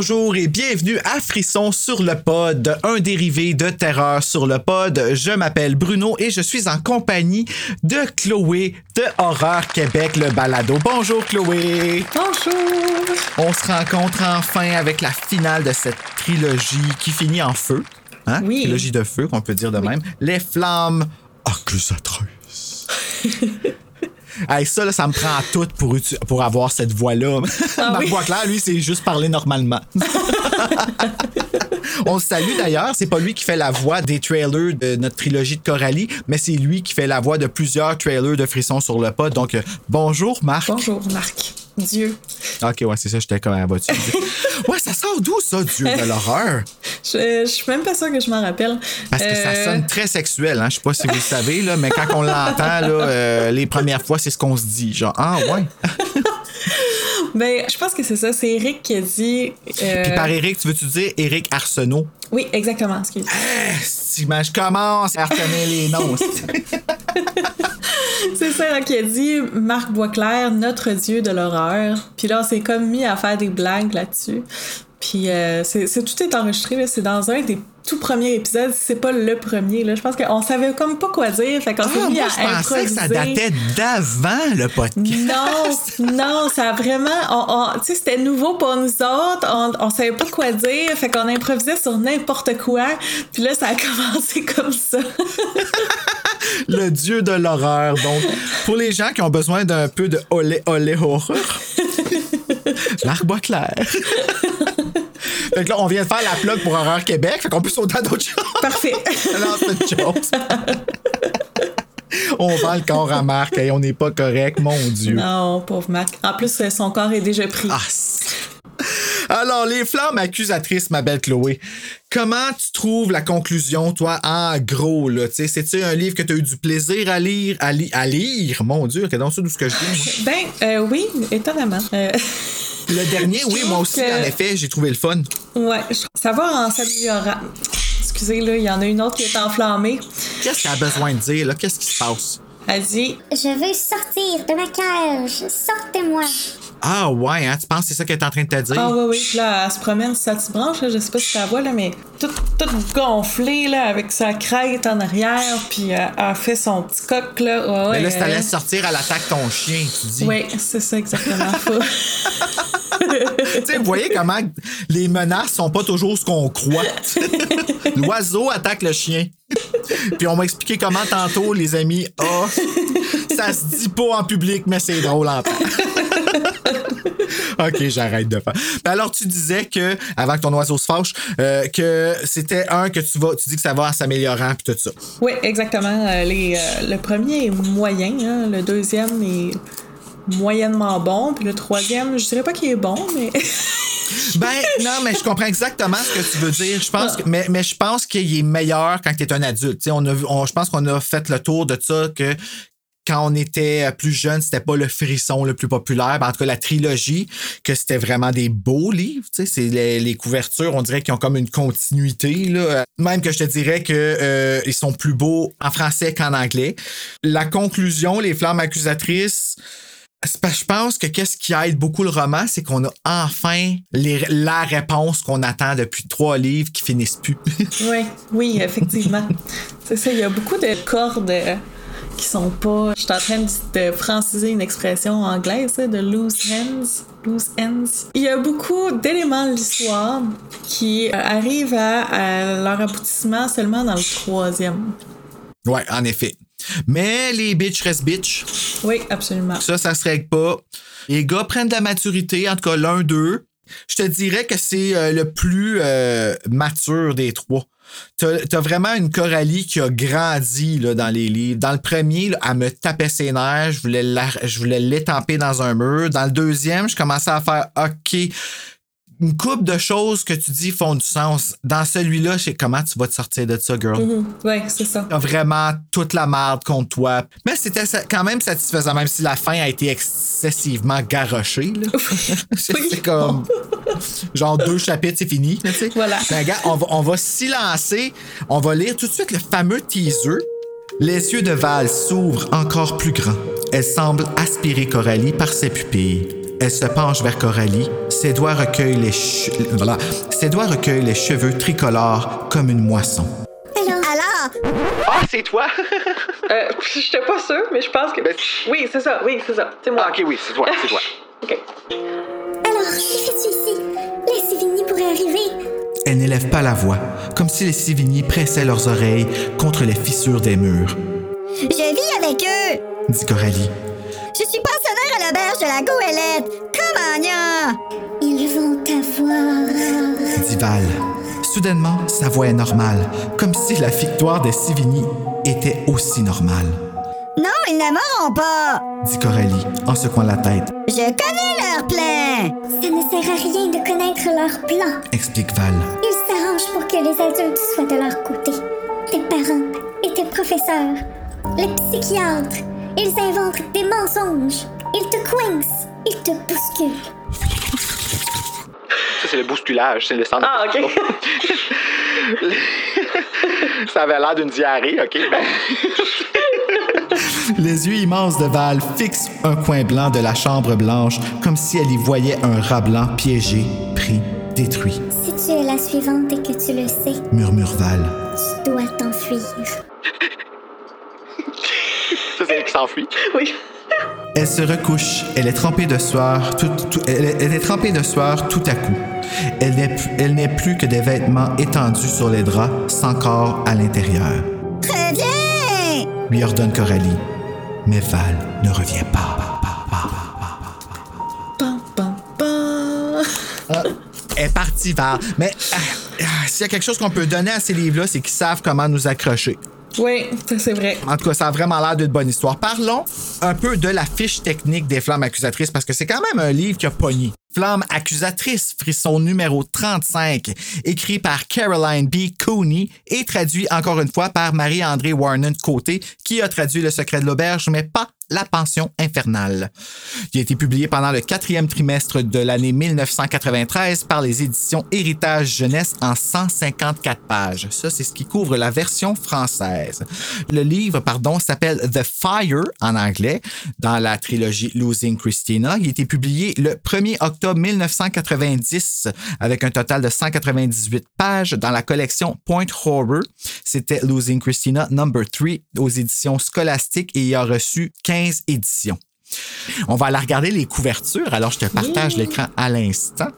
Bonjour et bienvenue à Frisson sur le pod, un dérivé de terreur sur le pod. Je m'appelle Bruno et je suis en compagnie de Chloé de Horreur Québec, le balado. Bonjour Chloé. Bonjour! On se rencontre enfin avec la finale de cette trilogie qui finit en feu. Hein? Oui. Trilogie de feu, qu'on peut dire de même. Les flammes accusatrices. Hey, ça, là, ça me prend tout pour, pour avoir cette voix-là. Ah Marc oui? Boisclair, lui, c'est juste parler normalement. On le salue d'ailleurs. C'est pas lui qui fait la voix des trailers de notre trilogie de Coralie, mais c'est lui qui fait la voix de plusieurs trailers de Frisson sur le pod. Donc, euh, bonjour, Marc. Bonjour, Marc. Dieu. Ok, ouais, c'est ça, j'étais comme à tu Ouais, ça sort d'où, ça, Dieu de l'horreur? Je, je suis même pas sûre que je m'en rappelle. Parce que ça Euh, sonne très sexuel, hein. Je sais pas si vous le savez, là, mais quand on l'entend, là, euh, les premières fois, c'est ce qu'on se dit. Genre, ah, ouais. Ben, je pense que c'est ça. C'est Eric qui a dit. euh, Puis par Eric, tu veux-tu dire Eric Arsenault? Oui, exactement. Excuse. Si, ben, je commence à retenir les noms. C'est ça qui a dit Marc Boisclair, notre dieu de l'horreur. Puis là, on s'est comme mis à faire des blagues là-dessus. Puis euh, c'est tout est enregistré. C'est dans un des tout premiers épisodes. C'est pas le premier. Là. Je pense qu'on savait comme pas quoi dire. Fait qu'on Ah, s'est mis moi, à je pensais que ça datait d'avant le podcast. Non, non, ça a vraiment. On, on- tu sais, c'était nouveau pour nous autres. On, on savait pas quoi dire. Fait qu'on improvisait sur n'importe quoi. Puis là, ça a commencé comme ça. le dieu de l'horreur. Donc, pour les gens qui ont besoin d'un peu de olé olé horreur, Marc Boisclair. Fait que là, on vient de faire la plug pour Horreur Québec. Fait qu'on peut sauter à d'autres choses. Parfait. non, c'est une chose. on vend le corps à Marc et on n'est pas correct, mon Dieu. Non, pauvre Marc. En plus, euh, son corps est déjà pris. Ah, Alors, les flammes accusatrices, ma belle Chloé. Comment tu trouves la conclusion, toi, en gros, là? C'est-tu un livre que tu as eu du plaisir à lire? À, li- à lire? Mon Dieu, que dans ça d'où ce que je dis, moi. Ben, euh, oui, étonnamment. Euh, Le dernier, oui, moi aussi, que- en effet, j'ai trouvé le fun. ouais, je- ça va en s'améliorant. Excusez, là, il y en a une autre qui est enflammée. Qu'est-ce qu'elle a besoin de dire, là? Qu'est-ce qui se passe? Elle dit Je veux sortir de ma cage. Sortez-moi. Ah, ouais, hein? Tu penses que c'est ça qu'elle est en train de te dire? Ah oui, oui. Puis là, elle se promène sur sa branche, là, je sais pas si tu la vois, là, mais toute, toute gonflée, là, avec sa crête en arrière, puis euh, elle fait son petit coq, là. Ouais, Mais là, si t'allais euh, sortir, elle attaque ton chien, tu dis. Oui, c'est ça exactement. Tu sais, vous voyez comment les menaces sont pas toujours ce qu'on croit. L'oiseau attaque le chien. Puis on m'a expliqué comment tantôt, les amis, ah, ça se dit pas en public, mais c'est drôle en temps. OK, j'arrête de faire. Ben alors, tu disais que, avant que ton oiseau se fâche, euh, que c'était un que tu vas, tu dis que ça va en s'améliorant, puis tout ça. oui, exactement. Euh, les, euh, le premier est moyen, hein, le deuxième est moyennement bon, puis le troisième, je dirais pas qu'il est bon, mais Ben, non, mais je comprends exactement ce que tu veux dire. Je pense que, mais, mais je pense qu'il est meilleur quand tu es un adulte. On a, on- je pense qu'on a fait le tour de ça que quand on était plus jeune, c'était pas le frisson le plus populaire. Ben, en tout cas, la trilogie, que c'était vraiment des beaux livres. C'est les, couvertures, on dirait qu'ils ont comme une continuité. Même que je te dirais que euh, sont plus beaux en français qu'en anglais. La conclusion, les flammes accusatrices. Je pense que qu'est-ce qui aide beaucoup le roman, c'est qu'on a enfin la réponse qu'on attend depuis trois livres qui finissent plus. Oui, oui, effectivement. c'est ça, il y a beaucoup de cordes euh, qui sont pas. Je suis en train de, franciser une expression anglaise, ça, de loose ends. Loose ends. Il y a beaucoup d'éléments de l'histoire qui euh, arrivent à, à leur aboutissement seulement dans le troisième. ouais, en effet. Mais les bitches restent bitches. Oui, absolument. Ça, ça se règle pas. Les gars prennent de la maturité, en tout cas l'un d'eux. Je te dirais que c'est euh, le plus euh, mature des trois. T'as as vraiment une Coralie qui a grandi dans les livres. Dans le premier, elle me tapait ses nerfs, je voulais la- je voulais l'étamper dans un mur. Dans le deuxième, je commençais à faire OK. Une coupe de choses que tu dis font du sens. Dans celui-là, je sais comment tu vas te sortir de ça, girl. Oui, c'est ça. T'as vraiment toute la merde contre toi. Mais c'était quand même satisfaisant, même si la fin a été excessivement garochée. c'est c'est comme. Genre deux chapitres, c'est fini. Voilà. Ben, gars, on va, on va s'y lancer. On va lire tout de suite le fameux teaser. Les yeux de Val s'ouvrent encore plus grands. Elle semble aspirer Coralie par ses pupilles. Elle se penche vers Coralie. Ses doigts recueillent les, che- voilà. Ses doigts recueillent les cheveux tricolores comme une moisson. Alors, Ah, c'est toi? Euh, J'étais pas sûre, mais je pense que. Ben- Oui, c'est ça, oui, c'est ça. C'est moi. Ah, ok, oui, c'est toi, c'est toi. OK. alors, que fais-tu ici? Les Sévigny pourraient arriver. Elle n'élève pas la voix, comme si les Sévigny pressaient leurs oreilles contre les fissures des murs, Je vis avec eux. dit Coralie. Je suis de la Goélette. Comment? Ils vont t'avoir. dit Val. Soudainement, sa voix est normale, comme si la victoire des Sévigny était aussi normale, Non, ils ne mourront pas. dit Coralie en secouant la tête, Je connais leur plan. Ça ne sert à rien de connaître leur plan. explique Val. Ils s'arrangent pour que les adultes soient de leur côté. Tes parents et tes professeurs, les psychiatres, ils inventent des mensonges. Ils te coincent. Ils te bousculent. Ça, c'est le bousculage, c'est le centre. Ah, OK. Ça avait l'air d'une diarrhée, OK? Ben, Les yeux immenses de Val fixent un coin blanc de la chambre blanche, comme si elle y voyait un rat blanc piégé, pris, détruit, Si tu es la suivante et que tu le sais, murmure Val. tu dois t'enfuir. ça, c'est elle qui s'enfuit. oui. Elle se recouche, elle est trempée de sueur, tout, tout- elle, est- elle est trempée de sueur tout à coup. Elle n'est, p- elle n'est plus que des vêtements étendus sur les draps, sans corps à l'intérieur, Reviens! lui ordonne Coralie. Mais Val ne revient pas. Pam, pam, pam. Elle est partie Val. Mais ah, ah, s'il y a quelque chose qu'on peut donner à ces livres-là, c'est qu'ils savent comment nous accrocher. Oui, c'est vrai. En tout cas, ça a vraiment l'air d'une bonne histoire. Parlons un peu de la fiche technique des flammes accusatrices parce que c'est quand même un livre qui a pogné. Flamme accusatrice, frisson numéro 35, écrit par Caroline B. Cooney et traduit encore une fois par Marie-André Warnen Côté, qui a traduit Le secret de l'auberge, mais pas La pension infernale. Il a été publié pendant le quatrième trimestre de l'année 1993 par les éditions Héritage Jeunesse en 154 pages. Ça, c'est ce qui couvre la version française. Le livre, pardon, s'appelle The Fire en anglais dans la trilogie Losing Christina. Il a été publié le 1er octobre 1990 avec un total de 198 pages dans la collection Point Horror. C'était Losing Christina number 3 aux éditions scolastiques et il a reçu 15 éditions. On va aller regarder les couvertures. Alors, je te partage l'écran à l'instant.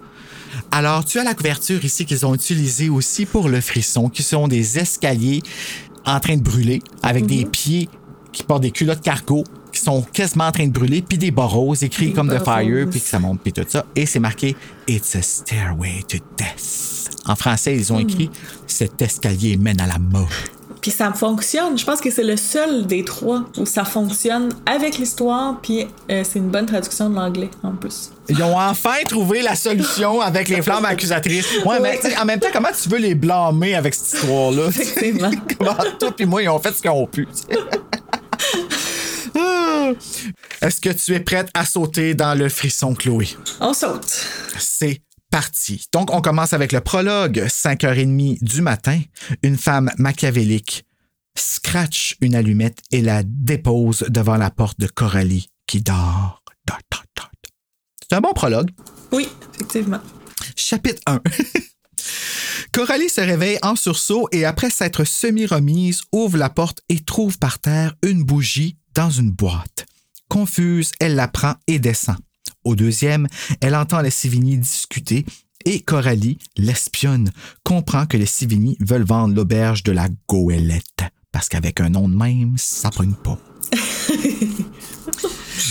Alors, tu as la couverture ici qu'ils ont utilisée aussi pour le frisson, qui sont des escaliers en train de brûler avec des pieds qui portent des culottes cargo qui sont quasiment en train de brûler, puis des bas roses écrits comme The bas Fire, puis que ça monte, puis tout ça. Et c'est marqué It's a stairway to death. En français, ils ont écrit Cet escalier mène à la mort. Puis ça fonctionne. Je pense que c'est le seul des trois où ça fonctionne avec l'histoire, puis euh, c'est une bonne traduction de l'anglais en plus. Ils ont enfin trouvé la solution avec les flammes accusatrices. Ouais, mais en même temps, comment tu veux les blâmer avec cette histoire-là? Effectivement. Comment toi puis moi, ils ont fait ce qu'ils ont pu. Est-ce que tu es prête à sauter dans le frisson, Chloé? On saute. C'est parti. Donc, on commence avec le prologue. 5h30 du matin, une femme machiavélique scratch une allumette et la dépose devant la porte de Coralie qui dort. C'est un bon prologue. Oui, effectivement. Chapitre 1. Coralie se réveille en sursaut et après s'être semi-remise, ouvre la porte et trouve par terre une bougie dans une boîte. Confuse, elle la prend et descend. Au deuxième, elle entend les Sivigny discuter et Coralie, l'espionne, comprend que les Sivigny veulent vendre l'auberge de la Goélette. Parce qu'avec un nom de même, ça pogne pas.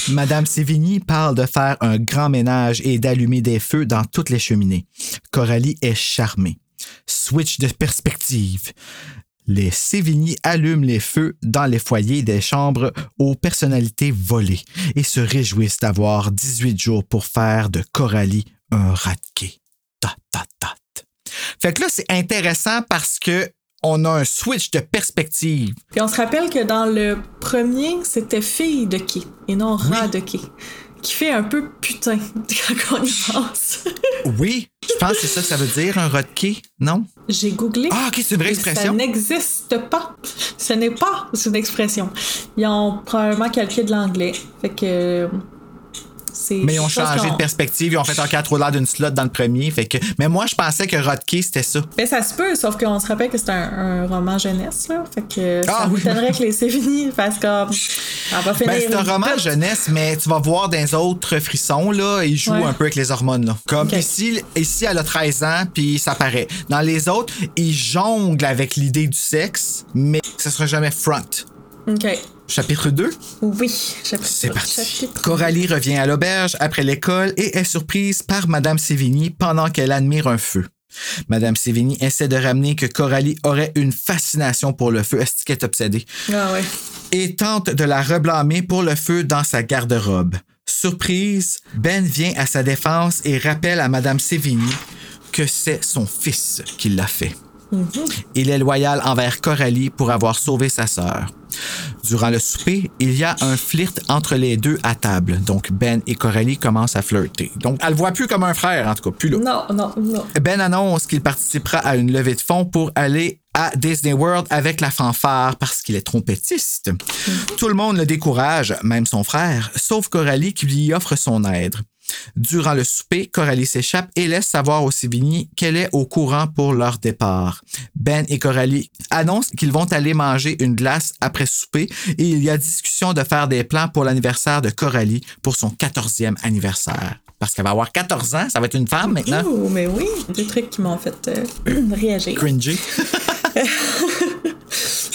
Madame Sévigny parle de faire un grand ménage et d'allumer des feux dans toutes les cheminées. Coralie est charmée. Switch de perspective. Les Sévigny allument les feux dans les foyers des chambres aux personnalités volées et se réjouissent d'avoir 18 jours pour faire de Coralie un ratqué. Ta, ta, ta. Fait que là, c'est intéressant parce que on a un switch de perspective. Puis on se rappelle que dans le premier, c'était fille de quai et non rat de quai. Qui fait un peu putain quand on y pense. Oui, je pense que c'est ça que ça veut dire, un rodquet, non? J'ai googlé. Ah, ok, c'est une vraie Et Ça expression. n'existe pas. Ce n'est pas une expression. Ils ont probablement calqué de l'anglais. Fait que. C'est Mais ils ont changé de perspective, ils ont fait encore trop l'air d'une slot dans le premier. Fait que... Mais moi, je pensais que Rodkey, c'était ça. Ben, ça se peut, sauf qu'on se rappelle que c'est un, un roman jeunesse, là. Fait que Ah ça oui. que les Sévigny fassent comme. On va finir. Ben, c'est un roman jeunesse, mais tu vas voir dans les autres frissons, là, ils jouent Ouais. un peu avec les hormones, là. Comme ici, ici, elle a 13 ans, puis ça paraît. Dans les autres, ils jonglent avec l'idée du sexe, mais ça sera jamais front. OK. Chapitre 2. Oui. chapitre- C'est parti. chapitre- Coralie revient à l'auberge après l'école et est surprise par Madame Sévigny pendant qu'elle admire un feu. Madame Sévigny essaie de ramener que Coralie aurait une fascination pour le feu. Est-ce qu'elle est obsédée? Ah ouais. Et tente de la reblâmer pour le feu dans sa garde-robe. Surprise, Ben vient à sa défense et rappelle à Madame Sévigny que c'est son fils qui l'a fait. Il est loyal envers Coralie pour avoir sauvé sa sœur. Durant le souper, il y a un flirt entre les deux à table. Donc Ben et Coralie commencent à flirter. Donc elle le voit plus comme un frère, en tout cas, plus là. Non, non, non. Ben annonce qu'il participera à une levée de fonds pour aller à Disney World avec la fanfare parce qu'il est trompettiste. Tout le monde le décourage, même son frère, sauf Coralie qui lui offre son aide. Durant le souper, Coralie s'échappe et laisse savoir aux Sévigny qu'elle est au courant pour leur départ. Ben et Coralie annoncent qu'ils vont aller manger une glace après souper et il y a discussion de faire des plans pour l'anniversaire de Coralie pour son 14e anniversaire. Parce qu'elle va avoir 14 ans, ça va être une femme maintenant. Ouh, mais oui, des trucs qui m'ont fait euh, réagir. Cringy.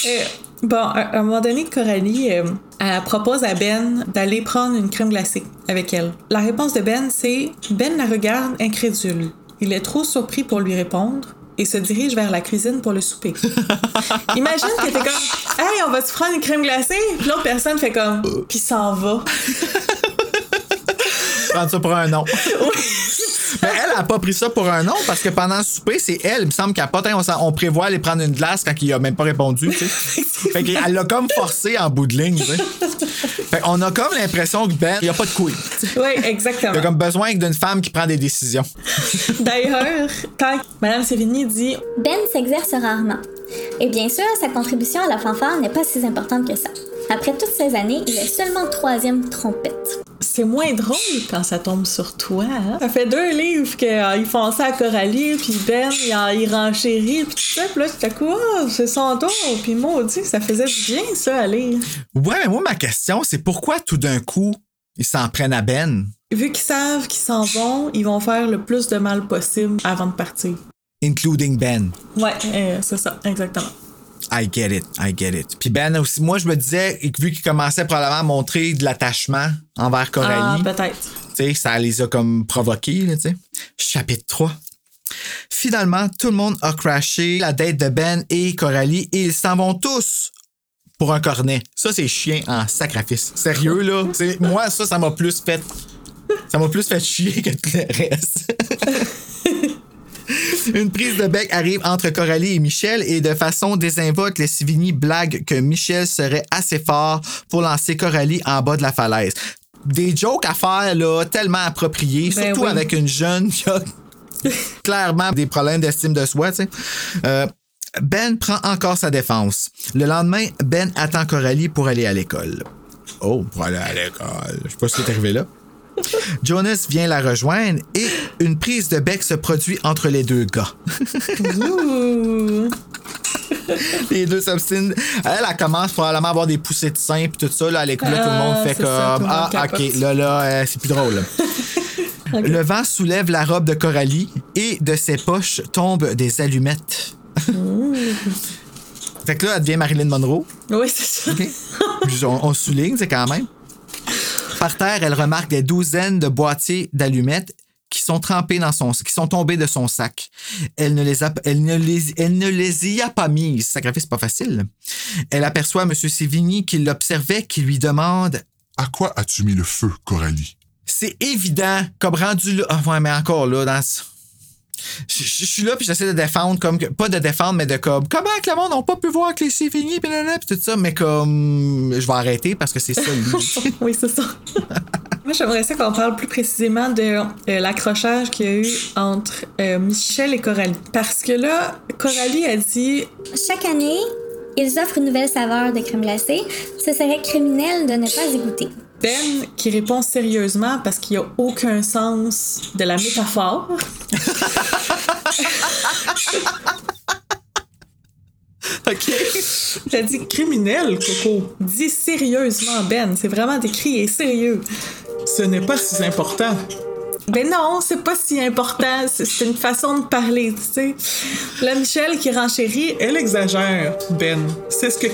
Euh, bon, à, un moment donné, Coralie, euh, elle propose à Ben d'aller prendre une crème glacée avec elle. La réponse de Ben, c'est Ben la regarde incrédule. Il est trop surpris pour lui répondre et se dirige vers la cuisine pour le souper. Imagine qu'elle fait comme Hey, on va-tu prendre une crème glacée? Puis l'autre personne fait comme Puis s'en va. Prendre ça pour un nom. Mais elle a pas pris ça pour un nom parce que pendant le souper, c'est elle. Il me semble qu'elle a pas. On, on prévoit aller prendre une glace quand il a même pas répondu. Tu sais. fait qu'elle l'a comme forcé en bout de ligne. Tu sais. Fait qu'on a comme l'impression que Ben, il a pas de couilles. Oui, Il a exactement. comme besoin d'une femme qui prend des décisions. D'ailleurs, quand Madame Sévigny dit Ben s'exerce rarement. Et bien sûr, sa contribution à la fanfare n'est pas si importante que ça. Après toutes ces années, il est seulement troisième trompette. C'est moins drôle quand ça tombe sur toi. hein? Ça fait deux livres qu'ils font ça à Coralie, puis Ben, il, il renchérit, puis tout ça. Puis là, tout à coup, ah, c'est son tour. Puis maudit, ça faisait du bien, ça, à lire. Ouais, mais moi, ma question, c'est pourquoi tout d'un coup, ils s'en prennent à Ben, Vu qu'ils savent qu'ils s'en vont, ils vont faire le plus de mal possible avant de partir. including Ben. Ouais, euh, c'est ça, exactement. I get it, I get it. Puis Ben aussi, moi, je me disais, vu qu'il commençait probablement à montrer de l'attachement envers Ah, Coralie. peut-être. Tu sais, ça les a comme provoqués, tu sais. Chapitre 3. Finalement, tout le monde a crashé la date de Ben et Coralie et ils s'en vont tous pour un cornet. Ça, c'est chien en sacrifice. Sérieux, là? Moi, ça, ça m'a plus fait. Ça m'a plus fait chier que tout le reste. Une prise de bec arrive entre Coralie et Michel et de façon désinvolte, les Sivigny blaguent que Michel serait assez fort pour lancer Coralie en bas de la falaise. Des jokes à faire, là, tellement appropriés, Ben surtout oui. avec une jeune qui a clairement des problèmes d'estime de soi, tu sais. Euh, ben prend encore sa défense. Le lendemain, Ben attend Coralie pour aller à l'école. Oh, pour aller à l'école. Je sais pas ce qui est arrivé là. Jonas vient la rejoindre et une prise de bec se produit entre les deux gars. Les deux s'obstinent. Elle, elle commence probablement à avoir des poussées de sein puis tout ça. Là, à tout le monde Ah, fait ça, comme Ah, capote. ok, là, là, euh, c'est plus drôle. Le vent soulève la robe de Coralie et de ses poches tombent des allumettes. fait que là, elle devient Marilyn Monroe. Oui, c'est ça. On, on souligne, c'est quand même. Par terre, elle remarque des douzaines de boîtiers d'allumettes qui sont trempés dans son, qui sont tombés de son sac. Elle ne les a, elle ne les, elle ne les y a pas mises. Sacrifice, pas facile. Elle aperçoit M. Sévigny qui l'observait, qui lui demande À quoi as-tu mis le feu, Coralie? c'est évident, comme rendu là. Ah, ouais, mais encore là, dans ce- Je, je- je suis là, puis j'essaie de défendre, comme. que- Pas de défendre, mais de comme. Comment que le monde n'a pas pu voir que les puis nanana, puis tout ça, mais comme. Je vais arrêter parce que c'est ça, lui. oui, c'est ça. Moi, j'aimerais ça qu'on parle plus précisément de euh, l'accrochage qu'il y a eu entre euh, Michel et Coralie. Parce que là, Coralie a dit Chaque année, ils offrent une nouvelle saveur de crème glacée. Ce serait criminel de ne pas y goûter. Ben qui répond sérieusement parce qu'il n'y a aucun sens de la métaphore. OK. J'ai dit criminel, Coco. Dis sérieusement, Ben. C'est vraiment décrit et sérieux. Ce n'est pas si important. Ben non, c'est pas si important. C'est une façon de parler, tu sais. Là, Michel qui renchérit. Elle exagère, Ben. C'est ce que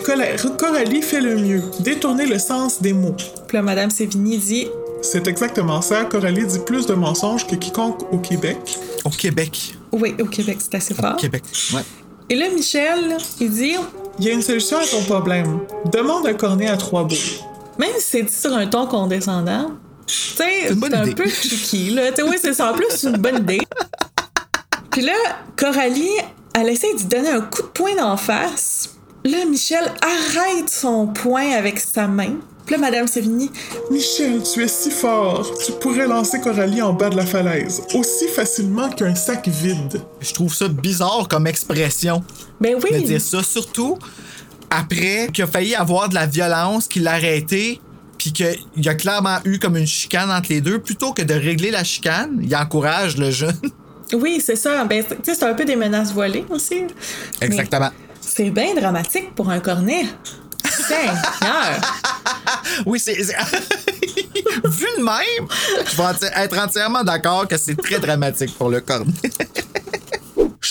Coralie fait le mieux, détourner le sens des mots. Puis là, Madame Sévigny dit C'est exactement ça. Coralie dit plus de mensonges que quiconque au Québec. Au Québec. Oui, au Québec, c'est assez fort. Québec. Ouais. Et là, Michel, il dit Il y a une solution à ton problème. Demande un cornet à trois bouts. même si c'est dit sur un ton condescendant, c'est un idée. peu tricky, là. Oui, c'est ça. En plus, une bonne idée. Puis là, Coralie, elle essaie de lui donner un coup de poing d'en face. Là, Michel arrête son poing avec sa main. Puis là, Madame Sévigny, Michel, tu es si fort. Tu pourrais lancer Coralie en bas de la falaise, aussi facilement qu'un sac vide. Je trouve ça bizarre comme expression ben de oui, dire ça, surtout après qu'il a failli avoir de la violence, qu'il l'a arrêté, puis qu'il y a clairement eu comme une chicane entre les deux. Plutôt que de régler la chicane, il encourage le jeune. oui, c'est ça. Ben, tu sais, c'est un peu des menaces volées aussi. Exactement. C'est bien dramatique pour un cornet. Seigneur! Oui, c'est. c'est- Vu de même, je vais être entièrement d'accord que c'est très dramatique pour le cornet.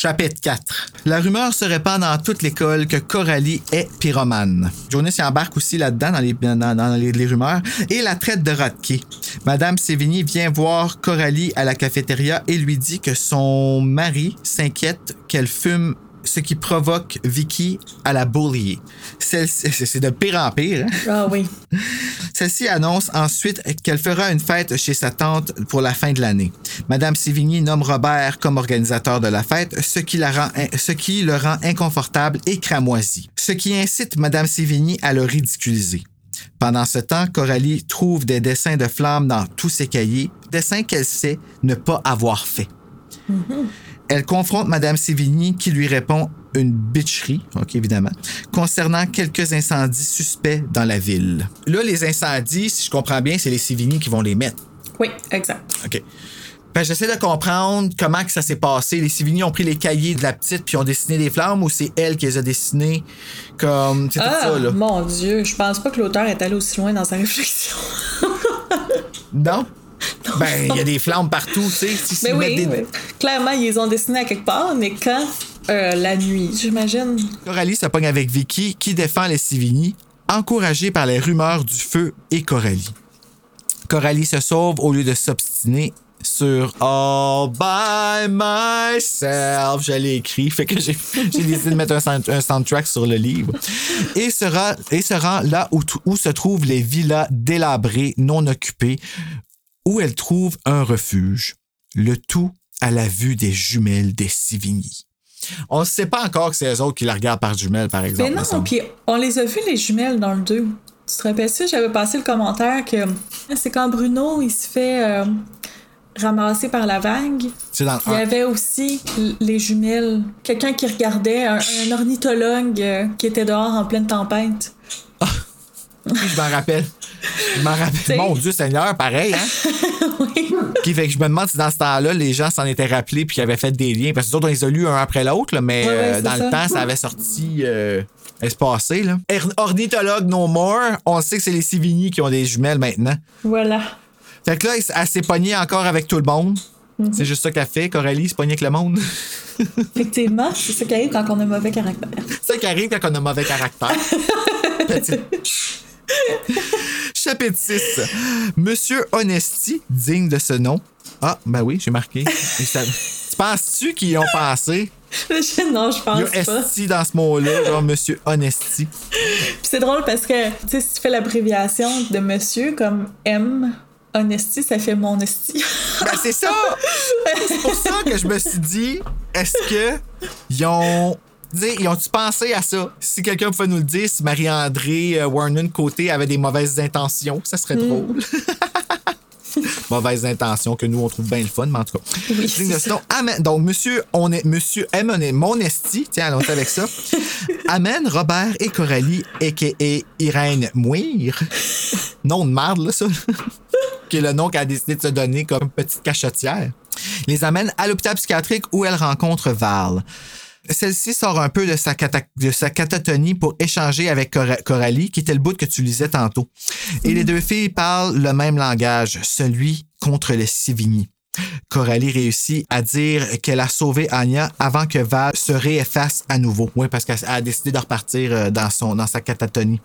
Chapitre 4. La rumeur se répand dans toute l'école que Coralie est pyromane. Jonas y embarque aussi là-dedans dans, les, rumeurs et la traite de Rodkey. Madame Sévigny vient voir Coralie à la cafétéria et lui dit que son mari s'inquiète qu'elle fume ce qui provoque Vicky à la bullier. Celle-ci- C'est de pire en pire. hein? Ah oui. Celle-ci annonce ensuite qu'elle fera une fête chez sa tante pour la fin de l'année. Madame Sévigny nomme Robert comme organisateur de la fête, ce qui, la rend, ce qui le rend inconfortable et cramoisi, ce qui incite Madame Sévigny à le ridiculiser. Pendant ce temps, Coralie trouve des dessins de flammes dans tous ses cahiers, dessins qu'elle sait ne pas avoir faits. Elle confronte Madame Sévigny qui lui répond une bitcherie, ok évidemment, concernant quelques incendies suspects dans la ville. Là, les incendies, si je comprends bien, c'est les Sévigny qui vont les mettre. Oui, exact. OK. Ben, j'essaie de comprendre comment que ça s'est passé. Les Sévigny ont pris les cahiers de la petite puis ont dessiné des flammes ou c'est elle qui les a dessinés comme... C'est tout Ah, ça, là? mon Dieu, je pense pas que l'auteur est allé aussi loin dans sa réflexion. Non? Ben, il y a des flammes partout, tu sais. Si- mettent oui, des- oui. clairement, ils les ont dessinés à quelque part, mais quand? Euh, la nuit, j'imagine. Coralie se pogne avec Vicky qui défend les Sévigny, encouragée par les rumeurs du feu et Coralie. Coralie se sauve au lieu de s'obstiner sur All by myself. Je l'ai écrit, fait que j'ai décidé de mettre un, sound- un soundtrack sur le livre. Et se rend, et se rend là où, où se trouvent les villas délabrées, non occupées, où elle trouve un refuge. Le tout à la vue des jumelles des Sévigny. On ne sait pas encore que c'est eux autres qui la regardent par jumelles, par exemple. Mais non, puis on les a vus, les jumelles, dans le 2. Tu te rappelles-tu, j'avais passé le commentaire que c'est quand Bruno, il se fait euh, ramasser par la vague. C'est dans le Il y avait aussi les jumelles. Quelqu'un qui regardait, un, un ornithologue euh, qui était dehors en pleine tempête. Puis je m'en rappelle. Je m'en rappelle. Mon Dieu Seigneur, pareil, hein? oui. Qui fait que je me demande si dans ce temps-là, les gens s'en étaient rappelés puis qu'ils avaient fait des liens. Parce que nous autres, on les a lus un après l'autre, mais Ouais, ouais, euh, dans ça. le temps, ça avait sorti euh, espacé. Là. Ornithologue No More, on sait que c'est les Sivigny qui ont des jumelles maintenant. Voilà. Fait que là, elle s'est pognée encore avec tout le monde. Mhm. C'est juste ça qu'elle fait. Coralie se pognée avec le monde. Effectivement, c'est ça qui arrive quand on a mauvais caractère. C'est ça qui arrive quand on a mauvais caractère. Chapitre 6. Monsieur Honesty, digne de ce nom. Ah, ben oui, j'ai marqué. Ça- Tu penses-tu qu'ils y ont pensé? Je- non, je Il pense y a. Esti dans ce mot-là, genre Monsieur Honesty. Puis c'est drôle parce que, tu sais, si tu fais l'abréviation de monsieur comme M, honesty, ça fait mon esti. Ben, c'est ça! C'est pour ça que je me suis dit, est-ce que ils ont. Ils ont-tu pensé à ça? Si quelqu'un pouvait nous le dire, si Marie-André euh, Warnon Côté avait des mauvaises intentions, ça serait drôle. mauvaises intentions que nous, on trouve bien le fun, mais en tout cas. Oui. Donc, monsieur, on est, monsieur M, on est mon esti. Tiens, allons avec ça. Amène Robert et Coralie, a.k.a. Irène Mouire. Nom de marde, là, ça. qui est le nom qu'elle a décidé de se donner comme petite cachotière. Les amène à l'hôpital psychiatrique où elle rencontre Val. Celle-ci sort un peu de sa, cata- de sa catatonie pour échanger avec Cora- Coralie, qui était le bout que tu lisais tantôt. Et les deux filles parlent le même langage, celui contre les Sivigny. Coralie réussit à dire qu'elle a sauvé Anya avant que Val se réefface à nouveau. Oui, parce qu'elle a décidé de repartir euh, dans, son, dans sa catatonie.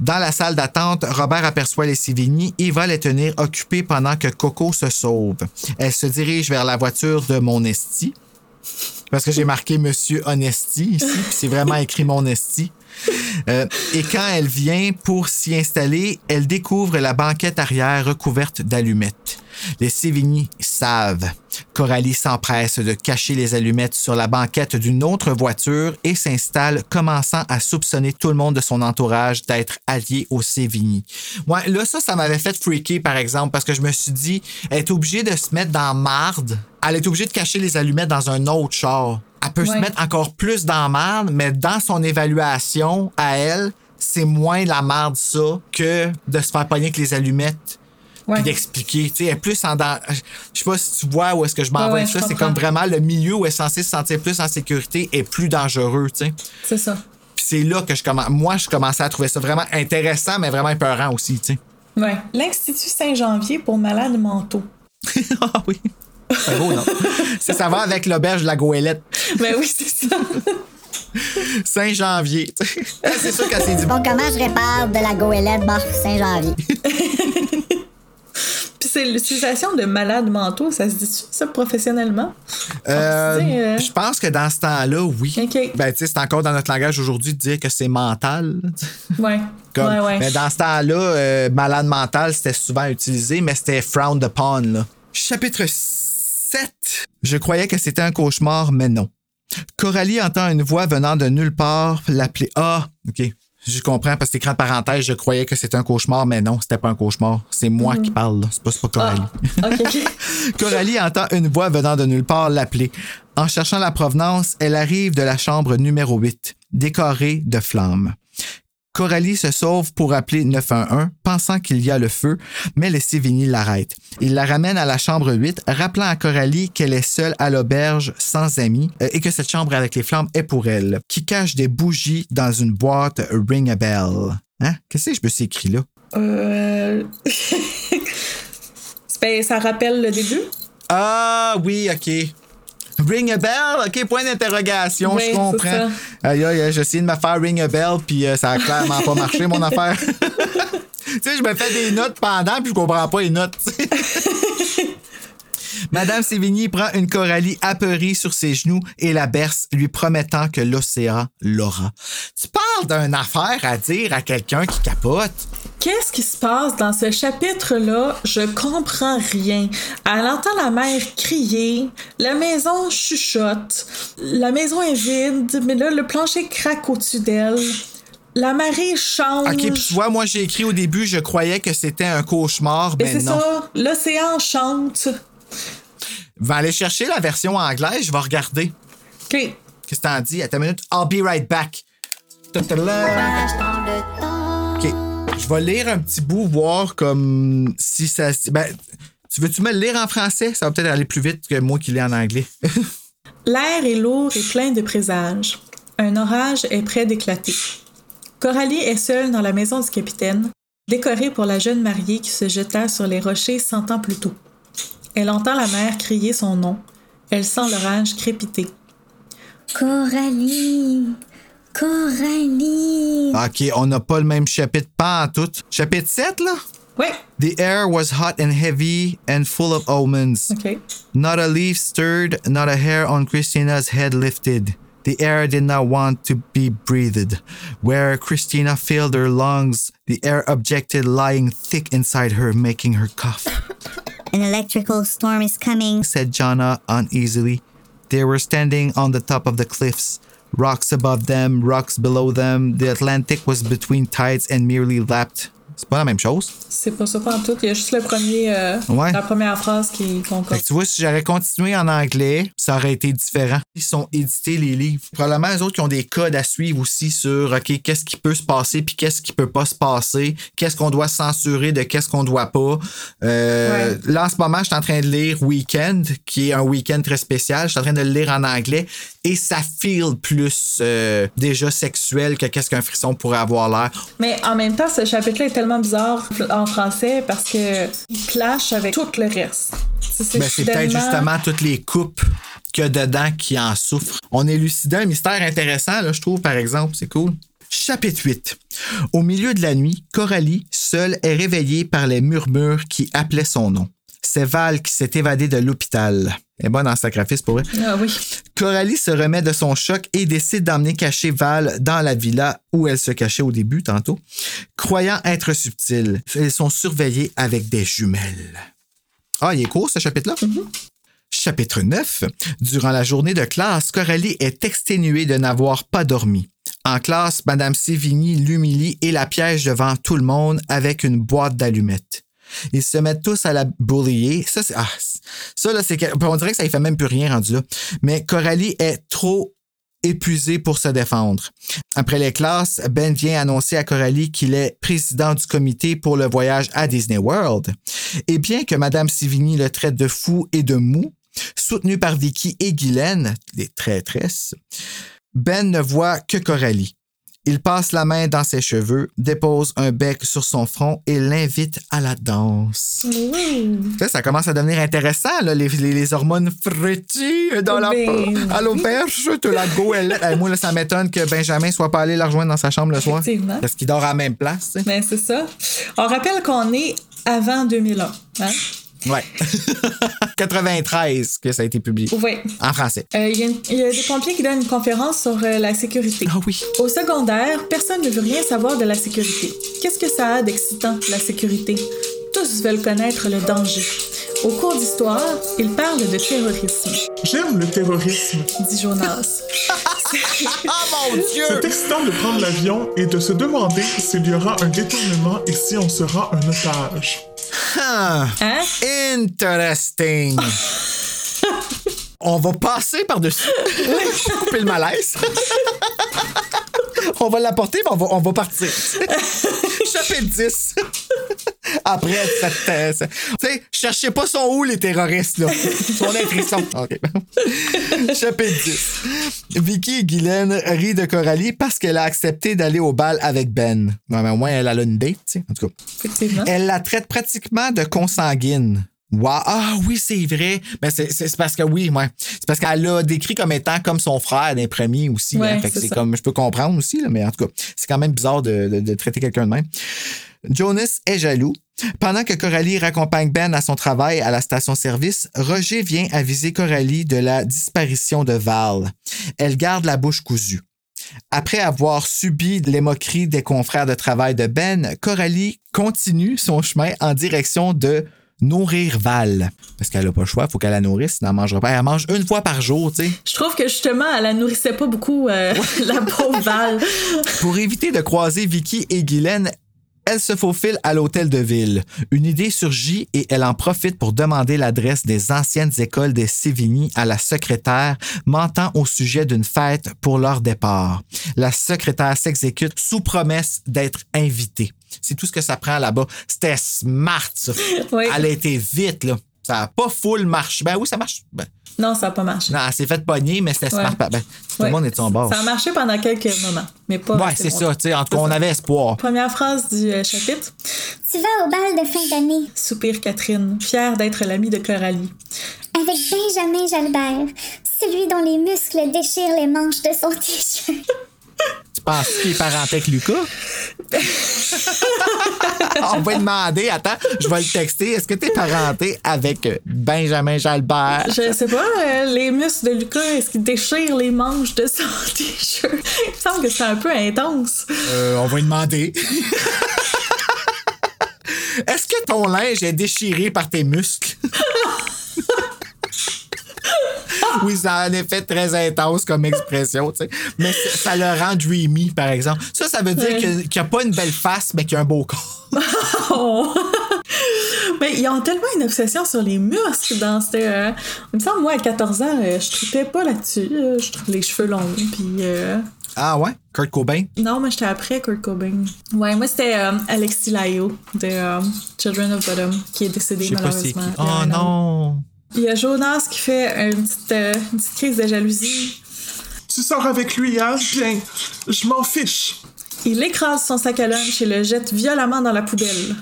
Dans la salle d'attente, Robert aperçoit les Sivigny et va les tenir occupés pendant que Coco se sauve. Elle se dirige vers la voiture de Monesti. Parce que j'ai marqué Monsieur Honesty ici, puis c'est vraiment écrit Monesti. Euh, et quand elle vient pour s'y installer, elle découvre la banquette arrière recouverte d'allumettes. Les Sévigny savent. Coralie s'empresse de cacher les allumettes sur la banquette d'une autre voiture et s'installe, commençant à soupçonner tout le monde de son entourage d'être allié aux Sévigny. Ouais, là, ça, ça m'avait fait freaker, par exemple, parce que je me suis dit, elle est obligée de se mettre dans marde. Elle est obligée de cacher les allumettes dans un autre char. Elle peut se mettre encore plus dans marde, mais dans son évaluation à elle, c'est moins la marde ça que de se faire pogner avec les allumettes Ouais. puis d'expliquer. Tu sais, elle est plus en dan- Je sais pas si tu vois où est-ce que je m'en vais ouais. C'est comme vraiment le milieu où elle est censée se sentir plus en sécurité et plus dangereux, tu sais. C'est ça. Puis c'est là que je commence. Moi, je commençais à trouver ça vraiment intéressant, mais vraiment épeurant aussi, tu sais. Ouais. L'Institut Saint-Janvier pour malades mentaux. ah oui. C'est beau, non? ça, ça va avec l'auberge de la goélette. Ben oui, c'est ça. Saint-Janvier. tu sais. Elle, c'est sûr qu'elle s'est dit. Donc, comment je répare de la goélette Barf Saint-Janvier? Puis c'est l'utilisation de malades mentaux, ça se dit ça professionnellement? Euh, sais, euh, Je pense que dans ce temps-là, oui. Ok. Ben, tu sais, c'est encore dans notre langage aujourd'hui de dire que c'est mental. Ouais. Comme- ouais, ouais. Mais dans ce temps-là, euh, malade mental, c'était souvent utilisé, mais c'était frowned upon. Là. Chapitre 7. Je croyais que c'était un cauchemar, mais non. Coralie entend une voix venant de nulle part l'appeler. Ah, OK. Je comprends parce que écran de parenthèse, je croyais que c'était un cauchemar, mais non, c'était pas un cauchemar. C'est moi qui parle, là. C'est pas, pas Coralie. Ah. Coralie entend une voix venant de nulle part l'appeler. En cherchant la provenance, elle arrive de la chambre numéro 8, décorée de flammes. Coralie se sauve pour appeler 911, pensant qu'il y a le feu, mais les Sévigny l'arrêtent. Il la ramène à la chambre 8, rappelant à Coralie qu'elle est seule à l'auberge, sans amis, euh, et que cette chambre avec les flammes est pour elle, qui cache des bougies dans une boîte Ring a Bell. Hein? Qu'est-ce que je me suis écrit là? Euh... ça rappelle le début? Ah oui, OK. Ring a bell, OK, point d'interrogation, Oui, je comprends. Aïe, aïe, j'ai essayé de me faire ring a bell, puis euh, ça a clairement pas marché, mon affaire. tu sais, je me fais des notes pendant, puis je comprends pas les notes. Madame Sévigny prend une Coralie apeurée sur ses genoux et la berce, lui promettant que l'océan l'aura. Tu parles d'une affaire à dire à quelqu'un qui capote. Qu'est-ce qui se passe dans ce chapitre-là? Je comprends rien. Elle entend la mère crier, la maison chuchote, la maison est vide, mais là, le plancher craque au-dessus d'elle. La marée change. OK, puis tu vois, moi, j'ai écrit au début, je croyais que c'était un cauchemar, mais c'est non. ça, l'océan chante. Va aller chercher la version anglaise, je vais regarder. OK. Qu'est-ce que t'en dis? Attends une minute. I'll be right back. OK. Je vais lire un petit bout, voir comme si ça. Ben, tu veux-tu me le lire en français? Ça va peut-être aller plus vite que moi qui lis en anglais. L'air est lourd et plein de présages. Un orage est près d'éclater. Coralie est seule dans la maison du capitaine, décorée pour la jeune mariée qui se jeta sur les rochers cent ans plus tôt. Elle entend la mère crier son nom. Elle sent l'orage crépiter. Coralie. Coralie. OK, on n'a pas le même chapitre, pas en tout. Chapitre 7, là? Ouais, The air was hot and heavy and full of omens. OK. Not a leaf stirred, not a hair on Christina's head lifted. The air did not want to be breathed. Where Christina filled her lungs, the air objected lying thick inside her, making her cough, An electrical storm is coming. said Jana uneasily. They were standing on the top of the cliffs. Rocks above them, rocks below them. The Atlantic was between tides and merely lapped. C'est pas la même chose. C'est pas ça pas en tout. Il y a juste le premier, euh, Ouais. la première phrase qui concorde. tu vois, si j'aurais continué en anglais, ça aurait été différent. Ils sont édités, les livres. Probablement, les autres qui ont des codes à suivre aussi sur, OK, qu'est-ce qui peut se passer, puis qu'est-ce qui peut pas se passer, qu'est-ce qu'on doit censurer de qu'est-ce qu'on doit pas? Euh, Là, en ce moment, je suis en train de lire Weekend, qui est un week-end très spécial. Je suis en train de le lire en anglais et ça feel plus euh, déjà sexuel que qu'est-ce qu'un frisson pourrait avoir l'air. Mais en même temps, ce chapitre-là est tellement bizarre en français parce que il clash avec tout le reste. C'est Ben, c'est peut-être justement toutes les coupes qu'il y a dedans qui en souffrent. On élucidait un mystère intéressant, là, je trouve, par exemple. C'est cool. Chapitre 8. Au milieu de la nuit, Coralie, seule, est réveillée par les murmures qui appelaient son nom. C'est Val qui s'est évadée de l'hôpital. Elle est bonne en sacrifice pour elle. Ah oui. Coralie se remet de son choc et décide d'emmener cacher Val dans la villa où elle se cachait au début, tantôt. Croyant être subtile, elles sont surveillées avec des jumelles. Ah, il est court ce chapitre-là? Chapitre 9. Durant la journée de classe, Coralie est exténuée de n'avoir pas dormi. En classe, Madame Sévigny l'humilie et la piège devant tout le monde avec une boîte d'allumettes. Ils se mettent tous à la bullier. Ça, ah, ça, là, c'est que, on dirait que ça ne fait même plus rien rendu là. Mais Coralie est trop épuisée pour se défendre. Après les classes, Ben vient annoncer à Coralie qu'il est président du comité pour le voyage à Disney World. Et bien que Madame Sévigny le traite de fou et de mou, soutenu par Vicky et Guylaine, les traîtresses, Ben ne voit que Coralie. Il passe la main dans ses cheveux, dépose un bec sur son front et l'invite à la danse. Là, ça commence à devenir intéressant, là, les, les, les hormones frétillent dans la, Ben à l'auberge de la goélette. Moi, là, ça m'étonne que Benjamin soit pas allé la rejoindre dans sa chambre le soir. Parce qu'il dort à la même place. Ben, c'est ça. On rappelle qu'on est avant 2001. Hein? Ouais. 93 que ça a été publié. Oui. En français. Euh, Il y, a y des pompiers qui donnent une conférence sur euh, la sécurité. Ah oui. Au secondaire, personne ne veut rien savoir de la sécurité. Qu'est-ce que ça a d'excitant, la sécurité? Tous veulent connaître le danger. Au cours d'histoire, ils parlent de terrorisme, J'aime le terrorisme. dit Jonas. Oh mon Dieu! C'est excitant de prendre l'avion et de se demander s'il y aura un détournement et si on sera un otage. Ah, Hein? interesting. On va passer par-dessus. Couper le malaise. on va l'apporter, mais on va, on va partir. Chapitre 10. Après cette. euh, Tu sais, cherchez pas son où, les terroristes, là. Son frisson. OK. Chapitre 10. Vicky et Guylaine rient de Coralie parce qu'elle a accepté d'aller au bal avec Ben. Ouais, mais au moins, elle a une date, tu sais. En tout cas. Effectivement. Elle la traite pratiquement de consanguine. Wow. Ah oui, c'est vrai. Ben, c'est, parce que oui, ouais. C'est parce qu'elle l'a décrit comme étant comme son frère d'un premier aussi. Ouais, hein. Fait que c'est comme, je peux comprendre aussi, là, mais en tout cas, c'est quand même bizarre de, de- de traiter quelqu'un de même. Jonas est jaloux. Pendant que Coralie raccompagne Ben à son travail à la station-service, Roger vient aviser Coralie de la disparition de Val. Elle garde la bouche cousue. Après avoir subi les moqueries des confrères de travail de Ben, Coralie continue son chemin en direction de nourrir Val. Parce qu'elle n'a pas le choix, il faut qu'elle la nourrisse, sinon elle mangera pas. Elle mange une fois par jour, tu sais. Je trouve que justement, elle la nourrissait pas beaucoup, euh, la pauvre Val. Pour éviter de croiser Vicky et Guylaine, elle se faufile à l'hôtel de ville. Une idée surgit et elle en profite pour demander l'adresse des anciennes écoles des Sévigny à la secrétaire, mentant au sujet d'une fête pour leur départ. La secrétaire s'exécute sous promesse d'être invitée. C'est tout ce que ça prend là-bas. C'était smart, ça. Oui. Elle a été vite, là. Ça n'a pas full marché. Ben oui, ça marche. Ben, Non, ça n'a pas marché. non, elle s'est fait pogner, mais c'était Ouais. smart. Ben, tout Ouais. le monde est de son bord. Ça a marché pendant quelques moments, mais pas. Ouais, c'est ça. tu sais, En tout cas, on avait espoir. Première phrase du euh, chapitre. Tu vas au bal de fin d'année Soupire Catherine, fière d'être l'amie de Coralie. avec Benjamin Jalbert, celui dont les muscles déchirent les manches de son t-shirt. Tu penses qu'il est parenté avec Lucas? On va lui demander, attends, je vais le texter. Est-ce que tu es parenté avec euh, Benjamin Jalbert? Je sais pas, euh, les muscles de Lucas, est-ce qu'ils déchirent les manches de son t-shirt? Il me semble que c'est un peu intense. Euh, on va lui demander. Est-ce que ton linge est déchiré par tes muscles? oui, ça a un effet très intense comme expression, tu sais. Mais ça- le rend dreamy, par exemple. Ça, ça veut dire Ouais. qu'il n'y a pas une belle face, mais qu'il y a un beau corps. Oh. Mais ils ont tellement une obsession sur les muscles dans cette. euh, Il me semble, moi, à 14 ans, euh, je tripais pas là-dessus. Je trouve les cheveux longs, puis. euh, Ah ouais? Kurt Cobain? Non, moi, j'étais après Kurt Cobain. Ouais, moi, c'était euh, Alexis Layo de euh, Children of Bodom, qui est décédé Je sais pas c'est qui. malheureusement. y a Oh non! Il y a Jonas qui fait une petite, euh, une petite crise de jalousie. Tu sors avec lui, hein? Bien. Je m'en fiche. Il écrase son sac à lunch et le jette violemment dans la poubelle.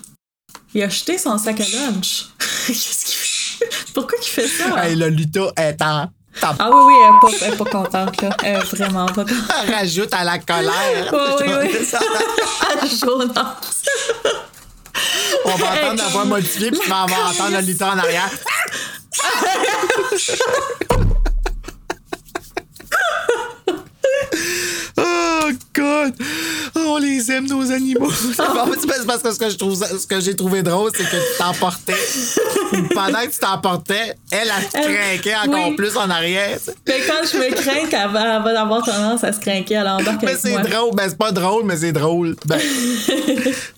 Il a jeté son sac à lunch. Qu'est-ce qu'il fait? Pourquoi il fait ça? Hey, Lolita est en. Ah oui, oui, elle est pas, elle est pas contente, là. Elle est vraiment pas contente. Elle rajoute à la colère. Oui, oui, oui. Jonas. On va entendre la voix modifiée, puis vas avoir entendre Lolita en arrière. Oh God! Oh, on les aime, nos animaux. C'est parce que ce que je trouve, ce que j'ai trouvé drôle, c'est que tu t'emportais. Pendant que tu t'emportais, elle, elle se Elle- craquait encore oui. plus en arrière. Mais quand je me va, elle va avoir tendance à se craquer, elle embarque Mais c'est drôle. Ben, c'est pas drôle, mais c'est drôle. Ben.